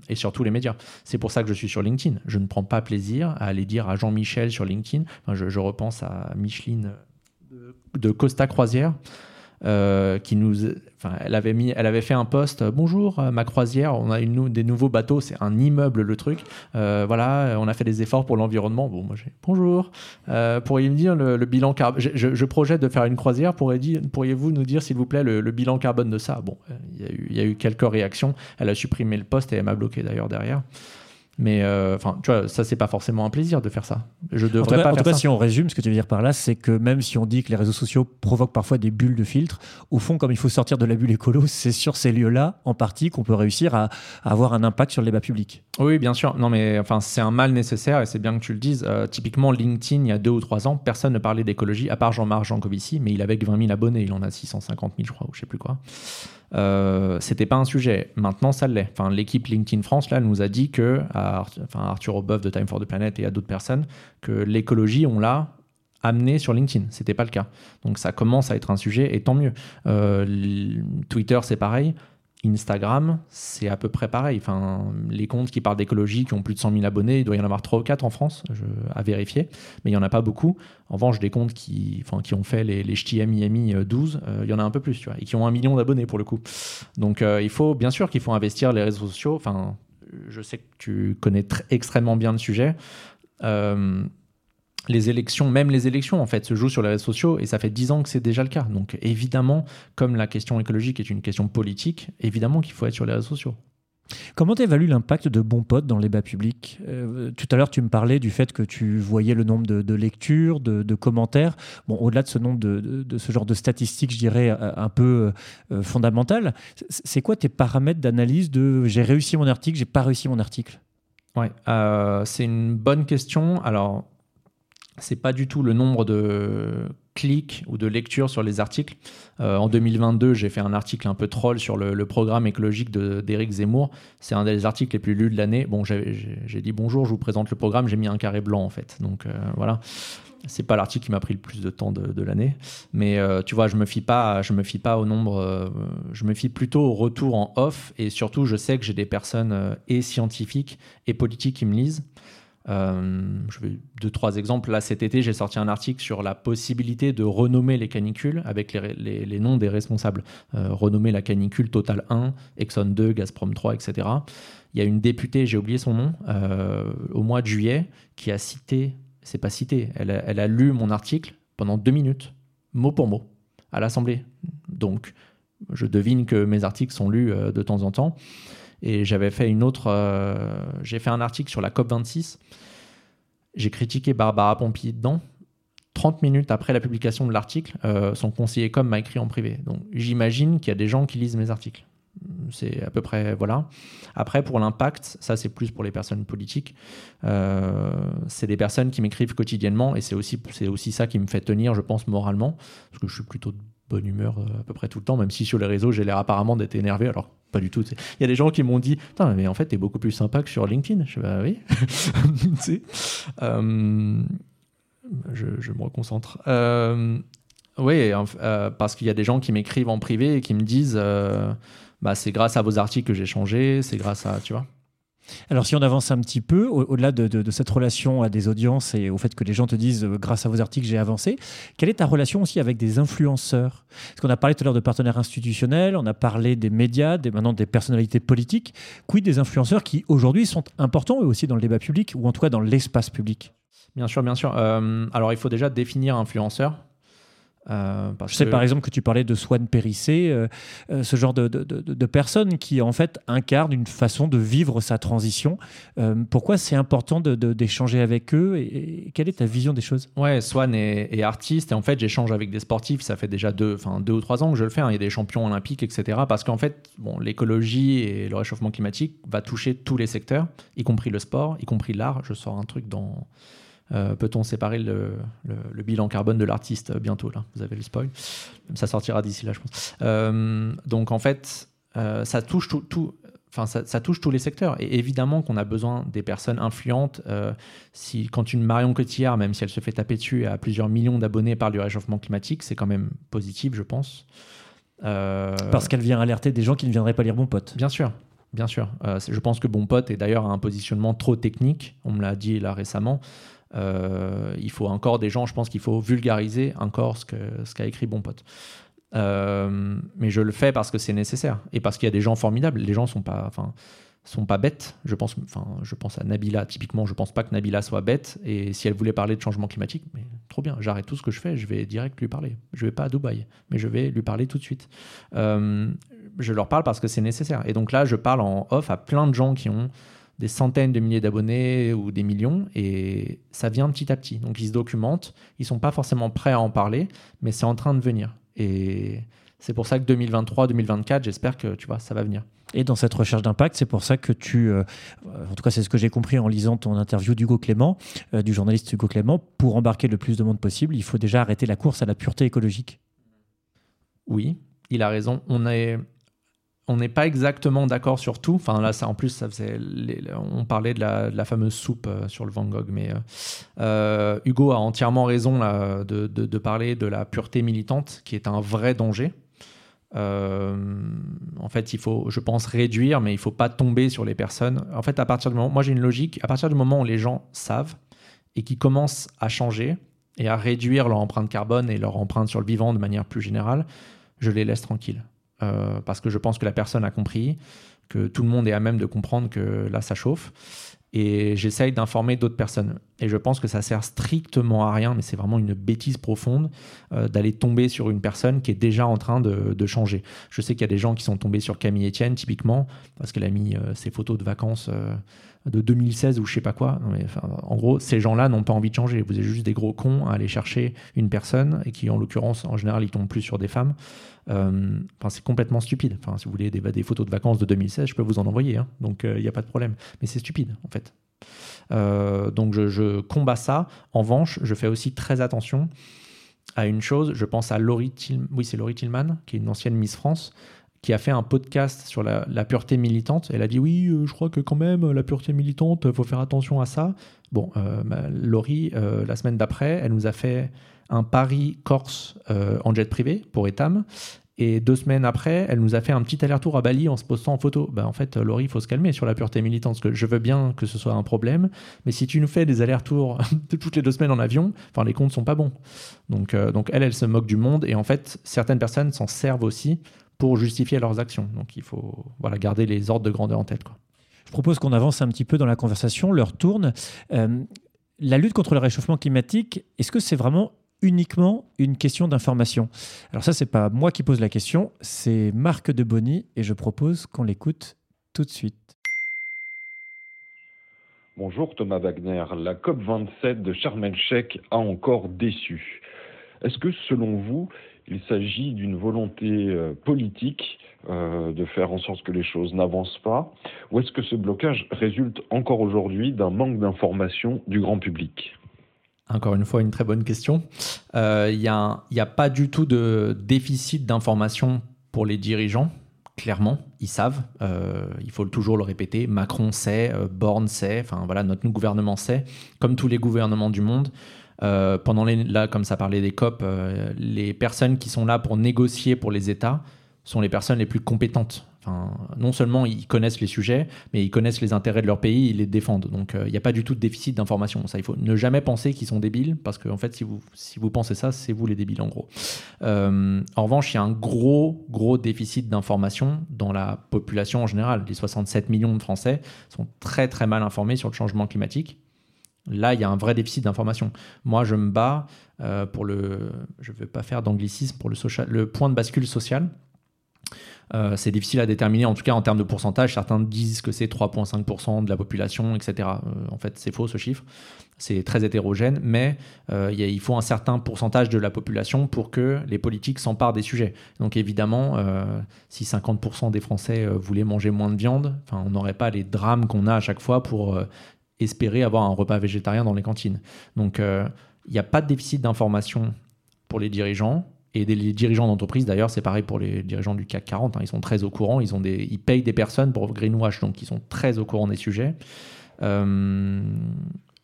et sur tous les médias. C'est pour ça que je suis sur LinkedIn. Je ne prends pas plaisir à aller dire à Jean-Michel sur LinkedIn. je repense à Micheline de Costa Croisière. euh, qui nous, enfin, elle avait mis, elle avait fait un post. Bonjour, ma croisière, on a une, des nouveaux bateaux, c'est un immeuble le truc. voilà, on a fait des efforts pour l'environnement. Bon, bonjour. pourriez me dire le, bilan carbone je, je, projette de faire une croisière. Pourriez-vous nous dire s'il vous plaît le, bilan carbone de ça? Bon, il y, y, a eu quelques réactions. Elle a supprimé le post et elle m'a bloqué d'ailleurs derrière. Mais euh, enfin, tu vois, ça c'est pas forcément un plaisir de faire ça. Je devrais en pas. En tout cas, si on résume, ce que tu veux dire par là, c'est que même si on dit que les réseaux sociaux provoquent parfois des bulles de filtre, au fond, comme il faut sortir de la bulle écolo, c'est sur ces lieux-là, en partie, qu'on peut réussir à, avoir un impact sur le débat public. Oui, bien sûr. Non, mais enfin, c'est un mal nécessaire et c'est bien que tu le dises. Euh, typiquement, LinkedIn, il y a deux ou trois ans, personne ne parlait d'écologie à part Jean-Marc Jancovici, mais il avait que 20 000 abonnés. Il en a 650 000, je crois, ou je sais plus quoi. Euh, c'était pas un sujet. Maintenant, ça l'est. Enfin, l'équipe LinkedIn France là, nous a dit que, à, enfin, Arthur de Time for the Planet et à d'autres personnes, que l'écologie, on l'a amené sur LinkedIn. C'était pas le cas. Donc ça commence à être un sujet et tant mieux. Euh, Twitter, c'est pareil. Instagram, c'est à peu près pareil. Enfin, les comptes qui parlent d'écologie, qui ont plus de 100 000 abonnés, il doit y en avoir 3 ou 4 en France, à vérifier, mais il n'y en a pas beaucoup. En revanche, des comptes qui, enfin, qui ont fait les, les ch'tis Miami 12, euh, il y en a un peu plus, tu vois, et qui ont un million d'abonnés pour le coup. Donc, euh, il faut, bien sûr qu'il faut investir les réseaux sociaux. Enfin, je sais que tu connais extrêmement bien le sujet. Euh, les élections, même les élections, en fait, se jouent sur les réseaux sociaux et ça fait dix ans que c'est déjà le cas. Donc, évidemment, comme la question écologique est une question politique, évidemment qu'il faut être sur les réseaux sociaux. Comment tu évalues l'impact de Bon Pote dans le débat public euh, Tout à l'heure, tu me parlais du fait que tu voyais le nombre de, lectures, de, commentaires. Bon, au-delà de ce nombre de, ce genre de statistiques, je dirais, euh, un peu euh, fondamentales, c'est quoi tes paramètres d'analyse de j'ai réussi mon article, j'ai pas réussi mon article? Ouais, c'est une bonne question. Alors, c'est pas du tout le nombre de clics ou de lectures sur les articles. Euh, en 2022, j'ai fait un article un peu troll sur le, programme écologique d'Éric Zemmour. C'est un des articles les plus lus de l'année. Bon, j'ai dit bonjour, je vous présente le programme, j'ai mis un carré blanc en fait. Donc euh, voilà. C'est pas l'article qui m'a pris le plus de temps de, l'année, mais euh, tu vois, je me fie pas, je me fie pas au nombre, je me fie plutôt au retour en off et surtout, je sais que j'ai des personnes et scientifiques et politiques qui me lisent. Euh, je vais deux trois exemples. Là, cet été, j'ai sorti un article sur la possibilité de renommer les canicules avec les, les, noms des responsables. Euh, renommer la canicule Total 1, Exxon 2, Gazprom 3, etc. Il y a une députée, j'ai oublié son nom, euh, au mois de juillet, qui a cité, c'est pas cité, elle elle a lu mon article pendant deux minutes, mot pour mot, à l'Assemblée. Donc, je devine que mes articles sont lus de temps en temps. Et j'avais fait une autre. Euh, j'ai fait un article sur la COP26. J'ai critiqué Barbara Pompili dedans. 30 minutes après la publication de l'article, euh, son conseiller com m'a écrit en privé. Donc j'imagine qu'il y a des gens qui lisent mes articles. C'est à peu près voilà. Après pour l'impact, ça c'est plus pour les personnes politiques. Euh, c'est des personnes qui m'écrivent quotidiennement et c'est aussi aussi ça qui me fait tenir, je pense moralement, parce que je suis plutôt bonne humeur à peu près tout le temps, même si sur les réseaux j'ai l'air apparemment d'être énervé, alors pas du tout. Il y a des gens qui m'ont dit mais en fait, tu es beaucoup plus sympa que sur LinkedIn. Je bah oui. euh, je, me reconcentre. Euh, oui, euh, parce qu'il y a des gens qui m'écrivent en privé et qui me disent euh, bah, c'est grâce à vos articles que j'ai changé, c'est grâce à. Tu vois alors si on avance un petit peu, au-delà de, cette relation à des audiences et au fait que les gens te disent euh, grâce à vos articles j'ai avancé, quelle est ta relation aussi avec des influenceurs? Parce qu'on a parlé tout à l'heure de partenaires institutionnels, on a parlé des médias, des, maintenant des personnalités politiques. Quid des influenceurs qui aujourd'hui sont importants eux aussi dans le débat public ou en tout cas dans l'espace public? Bien sûr, bien sûr. Euh, alors il faut déjà définir influenceur. Euh, je sais par exemple que tu parlais de Swan Périssé, euh, euh, ce genre de, de, personnes qui en fait incarnent une façon de vivre sa transition. pourquoi c'est important d'échanger avec eux et, quelle est ta vision des choses? Ouais, Swan est, artiste et en fait j'échange avec des sportifs. Ça fait déjà deux, enfin deux ou trois ans que je le fais. Hein. Il y a des champions olympiques, etc. Parce qu'en fait, bon, l'écologie et le réchauffement climatique va toucher tous les secteurs, y compris le sport, y compris l'art. Je sors un truc dans euh, peut-on séparer le, bilan carbone de l'artiste bientôt là? Vous avez le spoil. Ça sortira d'ici là, je pense. Euh, donc en fait, euh, ça touche tout, Enfin, ça, touche tous les secteurs. Et évidemment qu'on a besoin des personnes influentes. si, quand une Marion Cotillard, même si elle se fait taper dessus, a plusieurs millions d'abonnés par du réchauffement climatique, c'est quand même positif, je pense. Parce qu'elle vient alerter des gens qui ne viendraient pas lire Bon Pote. Bien sûr, bien sûr. je pense que Bon Pote est d'ailleurs un positionnement trop technique. On me l'a dit là récemment. Euh, il faut encore des gens, je pense qu'il faut vulgariser encore ce qu'a ce qu'a écrit Bon Pote. mais je le fais parce que c'est nécessaire et parce qu'il y a des gens formidables. Les gens sont pas, enfin, sont pas bêtes. Je pense, enfin, je pense à Nabila typiquement. Je pense pas que Nabila soit bête. Et si elle voulait parler de changement climatique, mais trop bien. J'arrête tout ce que je fais. Je vais direct lui parler. Je vais pas à Dubaï, mais je vais lui parler tout de suite. Euh, je leur parle parce que c'est nécessaire. Et donc là, je parle en off à plein de gens qui ont des centaines de milliers d'abonnés ou des millions, et ça vient petit à petit. Donc ils se documentent, ils sont pas forcément prêts à en parler, mais c'est en train de venir. Et c'est pour ça que 2023, 2024, j'espère que tu vois, ça va venir. Et dans cette recherche d'impact, c'est pour ça que tu, euh, en tout cas c'est ce que j'ai compris en lisant ton interview d'Hugo Clément, euh, du journaliste Hugo Clément, pour embarquer le plus de monde possible, il faut déjà arrêter la course à la pureté écologique. Oui, il a raison. On est, on n'est pas exactement d'accord sur tout. Enfin là, ça, en plus, ça faisait, on parlait de la, fameuse soupe euh, sur le Van Gogh, mais Hugo a entièrement raison là, de, de, parler de la pureté militante, qui est un vrai danger. Euh, en fait, il faut, je pense, réduire, mais il faut pas tomber sur les personnes. En fait, à partir du moment, moi j'ai une logique, à partir du moment où les gens savent et qui commencent à changer et à réduire leur empreinte carbone et leur empreinte sur le vivant de manière plus générale, je les laisse tranquilles. Euh, parce que je pense que la personne a compris, que tout le monde est à même de comprendre que là, ça chauffe et j'essaye d'informer d'autres personnes. Et je pense que ça sert strictement à rien, mais c'est vraiment une bêtise profonde euh, d'aller tomber sur une personne qui est déjà en train de, changer. Je sais qu'il y a des gens qui sont tombés sur Camille Etienne, typiquement, parce qu'elle a mis euh, ses photos de vacances de 2016 ou je sais pas quoi. mais, en gros, ces gens-là n'ont pas envie de changer. Vous êtes juste des gros cons à aller chercher une personne et qui, en l'occurrence, en général, ils tombent plus sur des femmes. Euh, enfin, c'est complètement stupide. Enfin, si vous voulez des, photos de vacances de 2016, je peux vous en envoyer. Hein. donc, il euh, n'y a pas de problème. Mais c'est stupide, en fait. Euh, donc, je, combats ça. En revanche, je fais aussi très attention à une chose. Je pense à Laurie oui, c'est Laurie Tillman, qui est une ancienne Miss France, qui a fait un podcast sur la, pureté militante. Elle a dit oui, euh, je crois que quand même la pureté militante, il faut faire attention à ça. Bon, euh, Laurie, euh, la semaine d'après, elle nous a fait un Paris-Corse en jet privé pour Etam. Et deux semaines après, elle nous a fait un petit aller-retour à Bali en se postant en photo. Ben, en fait, Laurie, il faut se calmer sur la pureté militante, parce que je veux bien que ce soit un problème, mais si tu nous fais des allers-retours toutes les deux semaines en avion, enfin, les comptes sont pas bons. Donc, donc elle, elle se moque du monde, et en fait, certaines personnes s'en servent aussi pour justifier leurs actions. Donc il faut voilà, garder les ordres de grandeur en tête. Quoi. Je propose qu'on avance un petit peu dans la conversation. L'heure tourne. Euh, la lutte contre le réchauffement climatique, est-ce que c'est vraiment uniquement une question d'information? Alors ça, c'est pas moi qui pose la question, c'est Marc de Bonny et je propose qu'on l'écoute tout de suite. Bonjour Thomas Wagner. La COP27 de Sharm el-Sheikh a encore déçu. Est-ce que selon vous, il s'agit d'une volonté euh, politique euh, de faire en sorte que les choses n'avancent pas Ou est-ce que ce blocage résulte encore aujourd'hui d'un manque d'information du grand public? Encore une fois, une très bonne question. Il euh, n'y a, pas du tout de déficit d'information pour les dirigeants. Clairement, ils savent. il faut toujours le répéter. Macron sait, Borne sait. Enfin voilà, notre gouvernement sait. Comme tous les gouvernements du monde, euh, pendant les, là, comme ça parlait des COP, euh, les personnes qui sont là pour négocier pour les États sont les personnes les plus compétentes. Enfin, non seulement ils connaissent les sujets, mais ils connaissent les intérêts de leur pays, ils les défendent. Donc euh, il n'y a pas du tout de déficit d'information. Ça, il faut ne jamais penser qu'ils sont débiles, parce qu'en en fait, si vous, si vous pensez ça, c'est vous les débiles en gros. en revanche, il y a un gros, gros déficit d'information dans la population en général. Les 67 millions de Français sont très, très mal informés sur le changement climatique. Là, il y a un vrai déficit d'information. Moi, je me bats euh, pour le, je ne vais pas faire d'anglicisme, pour le, social, le point de bascule social. Euh, c'est difficile à déterminer, en tout cas en termes de pourcentage. Certains disent que c'est 3,5% de la population, etc. Euh, en fait, c'est faux ce chiffre. C'est très hétérogène, mais il faut un certain pourcentage de la population pour que les politiques s'emparent des sujets. Donc évidemment, si 50% des Français voulaient manger moins de viande, on n'aurait pas les drames qu'on a à chaque fois pour espérer avoir un repas végétarien dans les cantines. Donc, euh, il n'y a pas de déficit d'information pour les dirigeants. Et les dirigeants d'entreprise, d'ailleurs, c'est pareil pour les dirigeants du CAC 40. Hein. ils sont très au courant. Ils, ont des, ils payent des personnes pour greenwash, donc ils sont très au courant des sujets. Euh,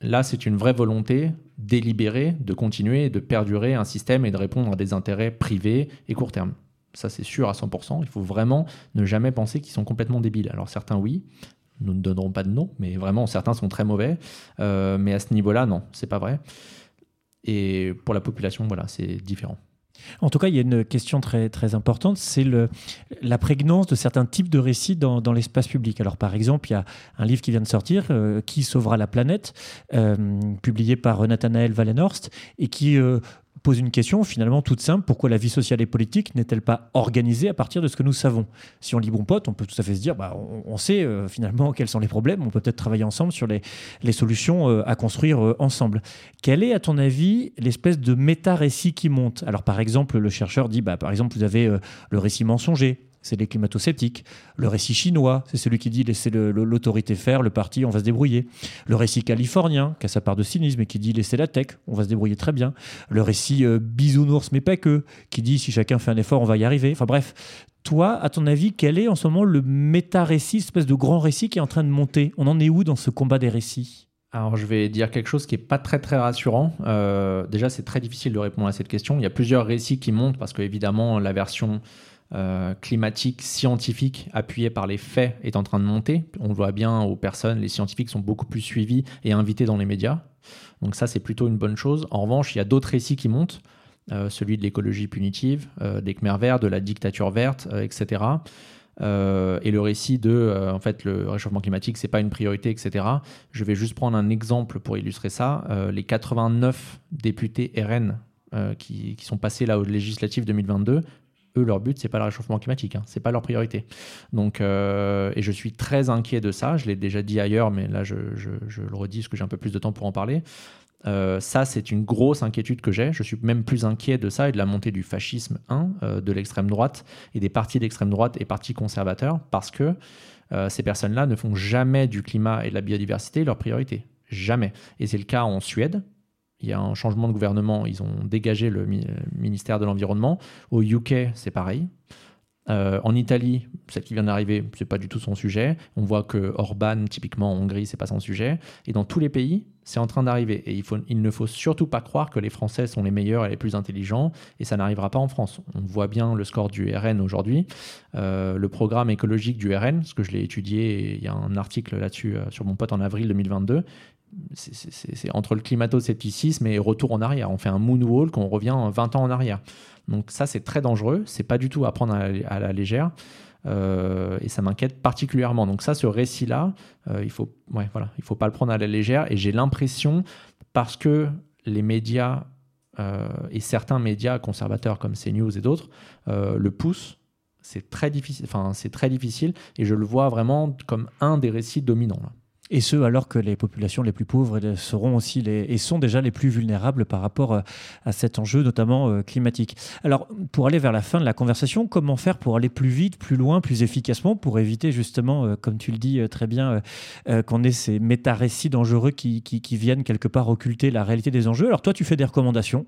là, c'est une vraie volonté délibérée de continuer, de perdurer un système et de répondre à des intérêts privés et court terme. Ça, c'est sûr à 100%. Il faut vraiment ne jamais penser qu'ils sont complètement débiles. Alors, certains, oui, nous ne donnerons pas de nom, mais vraiment certains sont très mauvais. Euh, mais à ce niveau-là, non, c'est pas vrai. Et pour la population, voilà, c'est différent. En tout cas, il y a une question très, très importante, c'est la prégnance de certains types de récits dans, l'espace public. Alors, par exemple, il y a un livre qui vient de sortir, euh, Qui sauvera la planète, euh, publié par Nathanaël Wallenhorst, et qui pose une question finalement toute simple. Pourquoi la vie sociale et politique n'est-elle pas organisée à partir de ce que nous savons? Si on lit Bon Pote, on peut tout à fait se dire, bah, on, sait euh, finalement quels sont les problèmes, on peut peut-être travailler ensemble sur les, les solutions euh, à construire euh, ensemble. Quel est, à ton avis, l'espèce de méta-récit qui monte? Alors par exemple, le chercheur dit, bah, par exemple, vous avez le récit mensonger, c'est les climato-sceptiques. Le récit chinois, c'est celui qui dit laissez l'autorité faire, le parti, on va se débrouiller. Le récit californien, qui a sa part de cynisme et qui dit laissez la tech, on va se débrouiller très bien. Le récit euh, bisounours, mais pas que, qui dit si chacun fait un effort, on va y arriver. Enfin bref, toi, à ton avis, quel est en ce moment le méta-récit, espèce de grand récit qui est en train de monter? On en est où dans ce combat des récits? Alors je vais dire quelque chose qui n'est pas très très rassurant. Euh, déjà c'est très difficile de répondre à cette question. Il y a plusieurs récits qui montent parce que évidemment la version euh, climatique scientifique appuyé par les faits est en train de monter. On le voit bien aux personnes, les scientifiques sont beaucoup plus suivis et invités dans les médias. Donc ça, c'est plutôt une bonne chose. En revanche, il y a d'autres récits qui montent, euh, celui de l'écologie punitive, euh, des Khmer verts, de la dictature verte, etc. et le récit de, en fait, le réchauffement climatique, c'est pas une priorité, etc. Je vais juste prendre un exemple pour illustrer ça. les 89 députés RN qui, qui, sont passés là aux législatives 2022 leur but, c'est pas le réchauffement climatique, hein, c'est pas leur priorité. Donc, euh, et je suis très inquiet de ça. Je l'ai déjà dit ailleurs, mais là, je, le redis parce que j'ai un peu plus de temps pour en parler. Euh, ça, c'est une grosse inquiétude que j'ai. Je suis même plus inquiet de ça et de la montée du fascisme 1, euh, de l'extrême droite et des partis d'extrême droite et partis conservateurs, parce que ces personnes-là ne font jamais du climat et de la biodiversité leur priorité. Jamais. Et c'est le cas en Suède, il y a un changement de gouvernement, ils ont dégagé le ministère de l'Environnement. Au UK, c'est pareil. Euh, en Italie, celle qui vient d'arriver, c'est pas du tout son sujet. On voit que Orban, typiquement en Hongrie, c'est pas son sujet. Et dans tous les pays, c'est en train d'arriver. Et il, ne faut surtout pas croire que les Français sont les meilleurs et les plus intelligents. Et ça n'arrivera pas en France. On voit bien le score du RN aujourd'hui. Euh, le programme écologique du RN, ce que je l'ai étudié, il y a un article là-dessus euh, sur mon pote en avril 2022 c'est entre le climato-scepticisme et retour en arrière. On fait un moonwalk, on revient 20 ans en arrière. Donc ça, c'est très dangereux. C'est pas du tout à prendre à la, légère. Euh, et ça m'inquiète particulièrement. Donc ça, ce récit-là, euh, il faut, voilà, il faut pas le prendre à la légère. Et j'ai l'impression, parce que les médias euh, et certains médias conservateurs comme CNews et d'autres le poussent, c'est très difficile. Enfin, c'est très difficile. Et je le vois vraiment comme un des récits dominants. Et ce, alors que les populations les plus pauvres seront aussi les, et sont déjà les plus vulnérables par rapport euh, à cet enjeu, notamment euh, climatique. Alors, pour aller vers la fin de la conversation, comment faire pour aller plus vite, plus loin, plus efficacement, pour éviter justement, euh, comme tu le dis très bien, qu'on ait ces méta-récits dangereux qui, qui, qui viennent quelque part occulter la réalité des enjeux Alors, toi, tu fais des recommandations.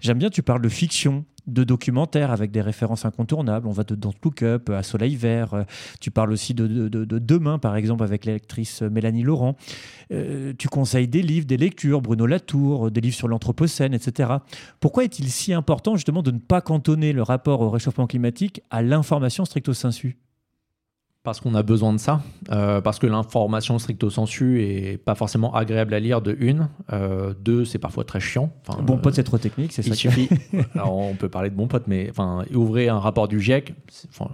J'aime bien, tu parles de fiction, de documentaires avec des références incontournables. On va de Look Up à Soleil Vert. Euh, tu parles aussi de, Demain, par exemple, avec l'actrice Mélanie Laurent. Euh, tu conseilles des livres, des lectures, Bruno Latour, des livres sur l'Anthropocène, etc. Pourquoi est-il si important, justement, de ne pas cantonner le rapport au réchauffement climatique à l'information stricto sensu? Parce qu'on a besoin de ça, euh, parce que l'information stricto sensu est pas forcément agréable à lire de une, euh, deux c'est parfois très chiant. bon pote c'est trop technique, c'est ça. Il suffit. alors on peut parler de bon pote, mais enfin ouvrir un rapport du GIEC,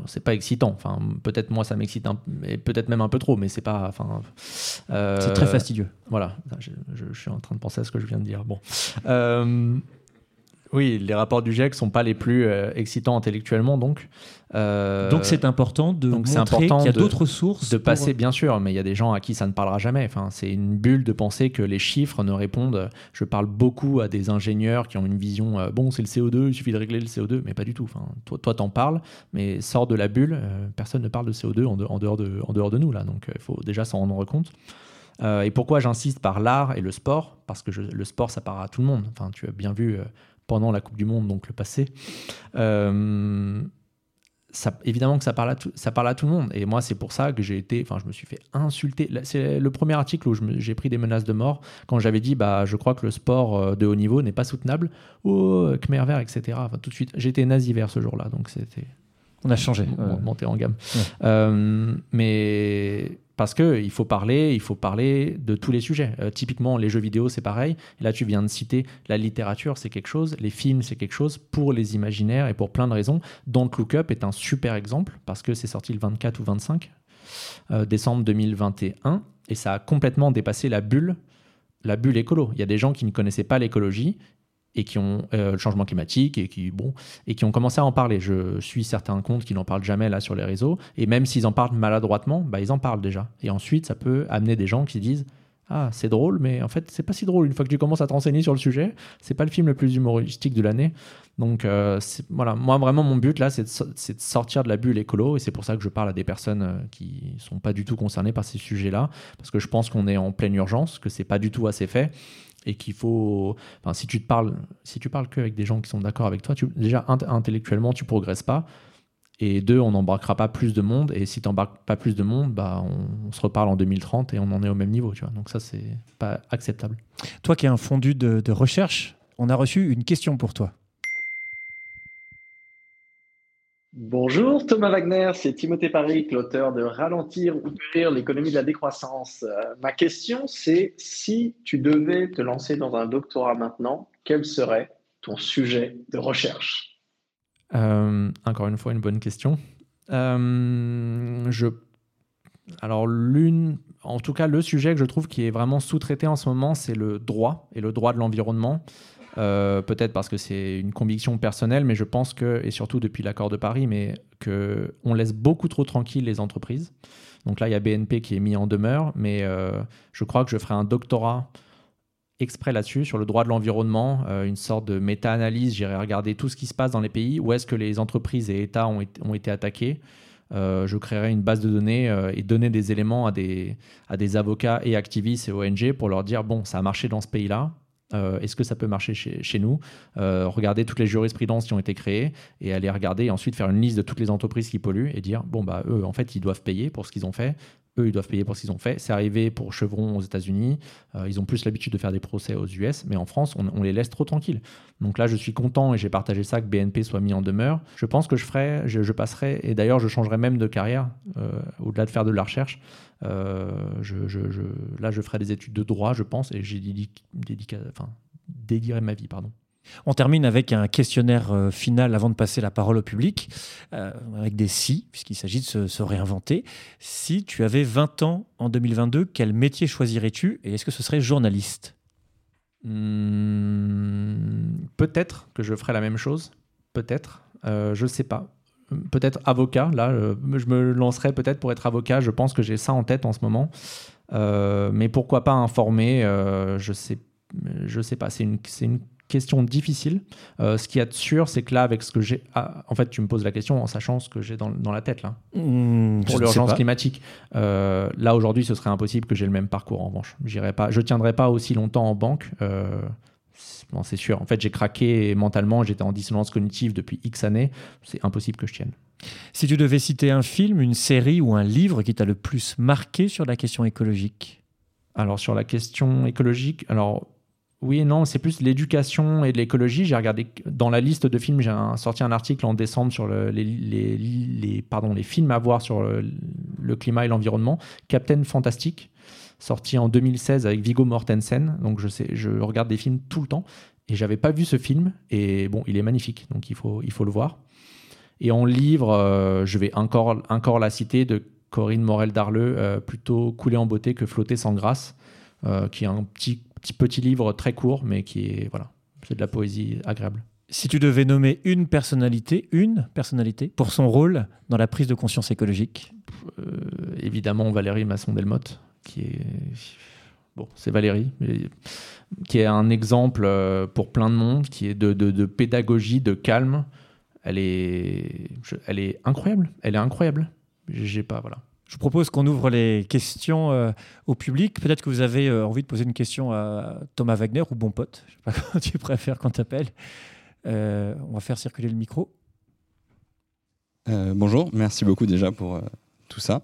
c'est pas excitant. Enfin peut-être moi ça m'excite peut-être même un peu trop, mais c'est pas. Enfin. Euh, c'est très fastidieux. Voilà, je, je, suis en train de penser à ce que je viens de dire. Bon. Oui, les rapports du GIEC sont pas les plus euh, excitants intellectuellement, donc. Euh, donc c'est important de montrer qu'il y a d'autres sources. De passer, bien sûr, mais il y a des gens à qui ça ne parlera jamais. Enfin, c'est une bulle de penser que les chiffres ne répondent. Je parle beaucoup à des ingénieurs qui ont une vision. Euh, bon, c'est le CO2, il suffit de régler le CO2, mais pas du tout. Enfin, toi, toi, t'en parles, mais sors de la bulle. personne ne parle de CO2 en, dehors de, en dehors de nous là. Donc, il faut déjà s'en rendre compte. et pourquoi j'insiste par l'art et le sport? Parce que le sport, ça part à tout le monde. Enfin, tu as bien vu pendant la Coupe du Monde, donc le passé. Euh, ça, évidemment que ça parle, à tout, ça parle à tout le monde. Et moi, c'est pour ça que j'ai été, enfin, je me suis fait insulter. C'est le premier article où j'ai pris des menaces de mort quand j'avais dit, bah, je crois que le sport euh, de haut niveau n'est pas soutenable. Oh, Khmer vert, etc. Enfin, tout de suite, j'étais nazi vert ce jour-là, donc c'était. On a changé. Monter en gamme. Euh, mais Parce parler, il faut parler de tous les sujets. Euh, typiquement, les jeux vidéo, c'est pareil. là, tu viens de citer la littérature, c'est quelque chose. Les films, c'est quelque chose pour les imaginaires et pour plein de raisons. Don't Look Up est un super exemple parce que c'est sorti le 24 ou 25 euh, décembre 2021 et ça a complètement dépassé la bulle, la bulle écolo. Il y a des gens qui ne connaissaient pas l'écologie et qui ont euh, le changement climatique et qui bon et qui ont commencé à en parler. Je suis certains comptes qui n'en parlent jamais là sur les réseaux et même s'ils en parlent maladroitement, bah, ils en parlent déjà. Et ensuite, ça peut amener des gens qui disent ah c'est drôle, mais en fait c'est pas si drôle une fois que tu commences à te renseigner sur le sujet. C'est pas le film le plus humoristique de l'année. Donc euh, voilà, moi vraiment mon but là c'est de, de, sortir de la bulle écolo et c'est pour ça que je parle à des personnes euh, qui sont pas du tout concernées par ces sujets-là parce que je pense qu'on est en pleine urgence, que c'est pas du tout assez fait et qu'il faut. Enfin, si tu te parles, si tu parles que avec des gens qui sont d'accord avec toi, déjà intellectuellement tu progresses pas. Et deux, on n'embarquera pas plus de monde. Et si tu n'embarques pas plus de monde, bah, on, se reparle en 2030 et on en est au même niveau. Tu vois. Donc ça, c'est pas acceptable. Toi qui es un fondu de recherche, on a reçu une question pour toi. Bonjour Thomas Wagner, c'est Timothée Paris, l'auteur de Ralentir ou périr l'économie de la décroissance. Euh, ma question c'est si tu devais te lancer dans un doctorat maintenant, quel serait ton sujet de recherche? Euh, Encore une fois, une bonne question. Euh. Alors l'une, en tout cas le sujet que je trouve qui est vraiment sous-traité en ce moment, c'est le droit et le droit de l'environnement. Euh, peut-être parce que c'est une conviction personnelle, mais je pense que, et surtout depuis l'accord de Paris, mais qu'on laisse beaucoup trop tranquille les entreprises. Donc là, il y a BNP qui est mis en demeure, mais euh, je crois que je ferai un doctorat exprès là-dessus, sur le droit de l'environnement, euh, une sorte de méta-analyse. J'irai regarder tout ce qui se passe dans les pays, où est-ce que les entreprises et États ont, été attaqués? je créerai une base de données et donner des éléments à des, à des avocats et activistes et ONG pour leur dire, bon, ça a marché dans ce pays-là, euh, est-ce que ça peut marcher chez, nous euh, Regarder toutes les jurisprudences qui ont été créées et aller regarder et ensuite faire une liste de toutes les entreprises qui polluent et dire bon bah eux en fait ils doivent payer pour ce qu'ils ont fait eux, ils doivent payer pour ce qu'ils ont fait. C'est arrivé pour Chevron aux États-Unis. Euh, ils ont plus l'habitude de faire des procès aux US, mais en France, on, les laisse trop tranquilles. Donc là, je suis content et j'ai partagé ça que BNP soit mis en demeure. Je pense que je ferai, je, passerai, et d'ailleurs, je changerai même de carrière, au-delà de faire de la recherche. Euh, je, là, je ferai des études de droit, je pense, et j'ai dédié, enfin, ma vie, pardon. On termine avec un questionnaire euh, final avant de passer la parole au public, euh, avec des si, puisqu'il s'agit de se, réinventer. Si tu avais 20 ans en 2022, quel métier choisirais-tu et est-ce que ce serait journaliste? Hmm, Peut-être que je ferais la même chose, peut-être, euh, je ne sais pas. Peut-être avocat, là, je me lancerais peut-être pour être avocat, je pense que j'ai ça en tête en ce moment. mais pourquoi pas informer Je sais, je sais pas. C'est une, une question difficile. Euh, ce qui est sûr, c'est que là, avec ce que j'ai. Ah, en fait, tu me poses la question en sachant ce que j'ai dans, dans, la tête, là. Mmh, pour l'urgence climatique. Euh, là, aujourd'hui, ce serait impossible que j'ai le même parcours, en revanche. J'irai pas, je ne tiendrai pas aussi longtemps en banque. C'est sûr. En fait, j'ai craqué mentalement, j'étais en dissonance cognitive depuis X années. C'est impossible que je tienne. Si tu devais citer un film, une série ou un livre qui t'a le plus marqué sur la question écologique? Alors, sur la question écologique, alors oui et non, c'est plus l'éducation et l'écologie. J'ai regardé dans la liste de films, j'ai sorti un article en décembre sur les, les, pardon, les films à voir sur le, climat et l'environnement. Captain Fantastic, sorti en 2016 avec Viggo Mortensen. Donc je, sais, je regarde des films tout le temps et j'avais pas vu ce film. Et bon, il est magnifique, donc il faut, il faut le voir. Et en livre, euh, je vais encore, encore la citer de Corinne Morel-Darleux, euh, plutôt couler en beauté que flotter sans grâce, euh, qui est un petit petit, petit livre très court, mais qui est, voilà, c'est de la poésie agréable. Si tu devais nommer une personnalité, une personnalité, pour son rôle dans la prise de conscience écologique? Évidemment, Valérie Masson-Delmotte, qui est. Bon, c'est Valérie, qui est un exemple euh, pour plein de monde, qui est de, de, de pédagogie, de calme. Elle est, elle est incroyable. Elle est incroyable. J'ai pas, voilà. Je propose qu'on ouvre les questions euh, au public. Peut-être que vous avez euh, envie de poser une question à Thomas Wagner ou bon pote. Je sais pas comment tu préfères qu'on t'appelle. Euh, on va faire circuler le micro. bonjour, merci beaucoup déjà pour tout ça.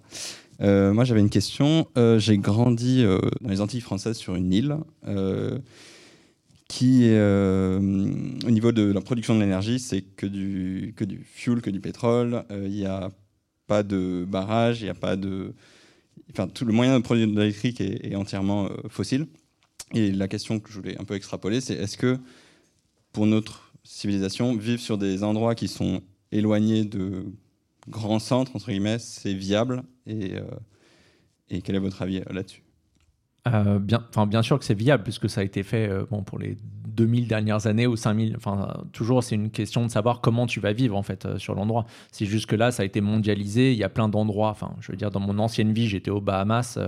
Moi, j'avais une question. J'ai grandi dans les Antilles françaises sur une île qui, au niveau de la production de l'énergie, c'est que du, que du fuel, que du pétrole. Il y a pas de barrage, il n'y a pas de enfin, tout le moyen de produire de l'électrique est, entièrement fossile. Et la question que je voulais un peu extrapoler, c'est est-ce que pour notre civilisation, vivre sur des endroits qui sont éloignés de grands centres, entre guillemets, c'est viable et, et quel est votre avis là-dessus? Euh, bien, bien sûr que c'est viable puisque ça a été fait euh, bon, pour les 2000 dernières années ou 5000. Enfin, toujours, c'est une question de savoir comment tu vas vivre en fait euh, sur l'endroit. C'est juste que là, ça a été mondialisé. Il y a plein d'endroits. Enfin, je veux dire, dans mon ancienne vie, j'étais aux Bahamas.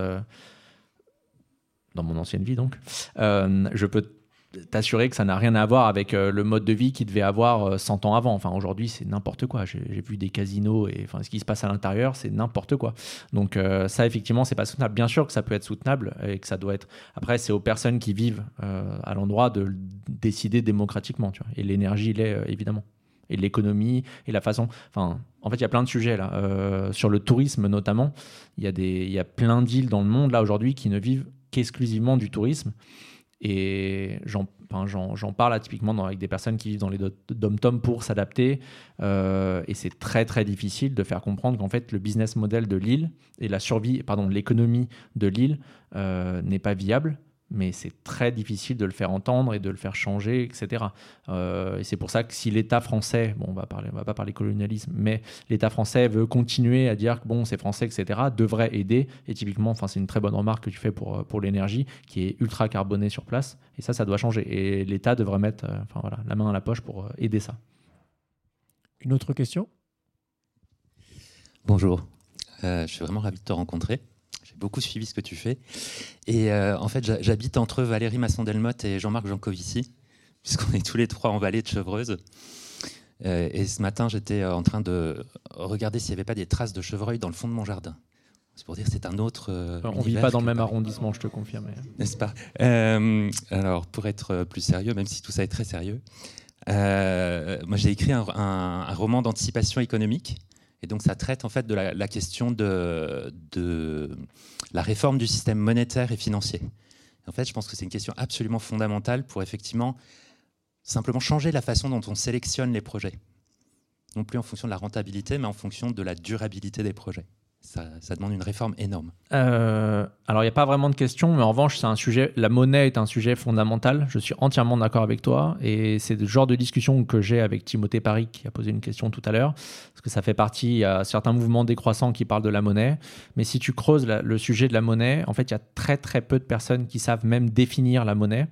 dans mon ancienne vie, donc, je peux t'assurer que ça n'a rien à voir avec euh, le mode de vie qu'il devait avoir 100 euh, ans avant. Enfin, aujourd'hui, c'est n'importe quoi. J'ai vu des casinos et enfin, ce qui se passe à l'intérieur, c'est n'importe quoi. Donc, euh, ça, effectivement, c'est pas soutenable. Bien sûr que ça peut être soutenable et que ça doit être. Après, c'est aux personnes qui vivent à l'endroit de décider démocratiquement. Tu vois. Et l'énergie, il est évidemment. Et l'économie et la façon. Enfin, en fait, il y a plein de sujets là. sur le tourisme, notamment, il y, a des, y a plein d'îles dans le monde là aujourd'hui qui ne vivent qu'exclusivement du tourisme. Et j'en parle typiquement avec des personnes qui vivent dans les dom-tom pour s'adapter. Euh, et c'est très très difficile de faire comprendre qu'en fait le business model de l'île et la survie, pardon, l'économie de l'île euh, n'est pas viable mais c'est très difficile de le faire entendre et de le faire changer, etc. Euh, et c'est pour ça que si l'État français, bon, on va parler, on va pas parler colonialisme, mais l'État français veut continuer à dire que bon, c'est français, etc., devrait aider. Et typiquement, enfin, c'est une très bonne remarque que tu fais pour, pour l'énergie, qui est ultra carbonée sur place. Et ça, ça doit changer. Et l'État devrait mettre, euh, enfin voilà, la main à la poche pour euh, aider ça. Une autre question? Bonjour, je suis vraiment ravi de te rencontrer beaucoup suivi ce que tu fais. Et euh, en fait, j'habite entre Valérie Masson-Delmotte et Jean-Marc Jancovici, puisqu'on est tous les trois en vallée de Chevreuse. Euh, et ce matin, j'étais euh, en train de regarder s'il n'y avait pas des traces de chevreuil dans le fond de mon jardin. C'est pour dire c'est un autre. on ne vit pas dans le même arrondissement, je te confirme. N'est-ce pas? Alors, pour être plus sérieux, même si tout ça est très sérieux, moi j'ai écrit un, un roman d'anticipation économique et donc ça traite en fait de la, question de, de, la réforme du système monétaire et financier. en fait, je pense que c'est une question absolument fondamentale pour effectivement simplement changer la façon dont on sélectionne les projets. Non plus en fonction de la rentabilité, mais en fonction de la durabilité des projets ça, demande une réforme énorme. Euh, alors, il n'y a pas vraiment de question, mais en revanche, c'est un sujet. La monnaie est un sujet fondamental. Je suis entièrement d'accord avec toi, et c'est le genre de discussion que j'ai avec Timothée Paris qui a posé une question tout à l'heure, parce que ça fait partie. Il certains mouvements décroissants qui parlent de la monnaie, mais si tu creuses le sujet de la monnaie, en fait, il y a très très peu de personnes qui savent même définir la monnaie.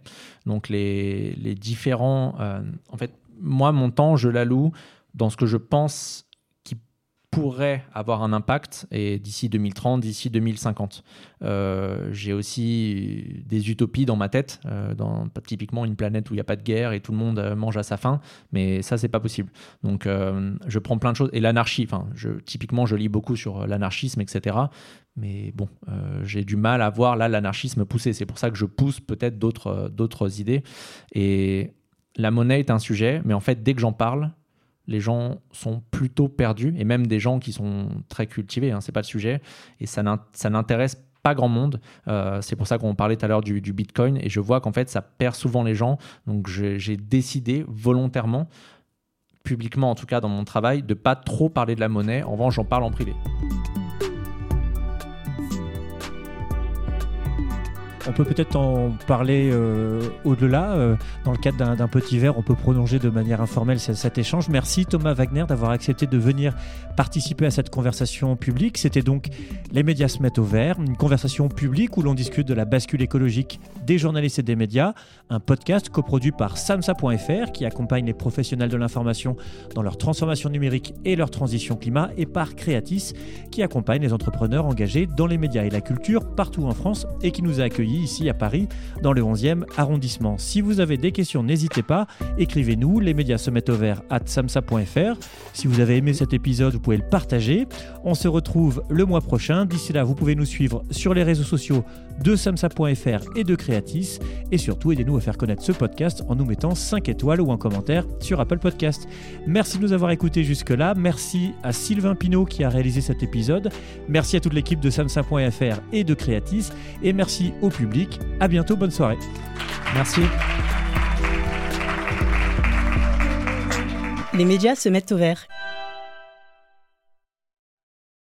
Donc, les, les différents. Euh, en fait, moi, mon temps, je l'alloue dans ce que je pense pourrait avoir un impact et d'ici 2030, d'ici 2050. Euh, j'ai aussi des utopies dans ma tête, euh, typiquement une planète où il n'y a pas de guerre et tout le monde euh, mange à sa faim, mais ça c'est pas possible. Donc je prends plein de choses et l'anarchie. Enfin, typiquement je lis beaucoup sur l'anarchisme, etc. Mais bon, j'ai du mal à voir là l'anarchisme pousser. C'est pour ça que je pousse peut-être d'autres idées. Et la monnaie est un sujet, mais en fait dès que j'en parle les gens sont plutôt perdus, et même des gens qui sont très cultivés, hein, c'est pas le sujet, et ça n'intéresse pas grand monde. Euh, c'est pour ça qu'on parlait tout à l'heure du, Bitcoin, et je vois qu'en fait, ça perd souvent les gens. Donc j'ai décidé volontairement, publiquement en tout cas dans mon travail, de pas trop parler de la monnaie. En revanche, j'en parle en privé. On peut peut-être en parler euh, au-delà. Euh, dans le cadre d'un petit verre, on peut prolonger de manière informelle cet, échange. Merci Thomas Wagner d'avoir accepté de venir participer à cette conversation publique. C'était donc Les médias se mettent au vert, une conversation publique où l'on discute de la bascule écologique des journalistes et des médias, un podcast coproduit par samsa.fr qui accompagne les professionnels de l'information dans leur transformation numérique et leur transition climat, et par Creatis qui accompagne les entrepreneurs engagés dans les médias et la culture partout en France et qui nous a accueillis ici à Paris, dans le 11e arrondissement. Si vous avez des questions, n'hésitez pas, écrivez-nous, les médias se mettent au vert à samsa.fr. Si vous avez aimé cet épisode, vous pouvez le partager. On se retrouve le mois prochain. D'ici là, vous pouvez nous suivre sur les réseaux sociaux de samsa.fr et de Creatis. Et surtout, aidez-nous à faire connaître ce podcast en nous mettant 5 étoiles ou un commentaire sur Apple Podcast. Merci de nous avoir écoutés jusque-là. Merci à Sylvain Pinault qui a réalisé cet épisode. Merci à toute l'équipe de samsa.fr et de Creatis. Et merci au public. À bientôt, bonne soirée. Merci. Les médias se mettent au vert.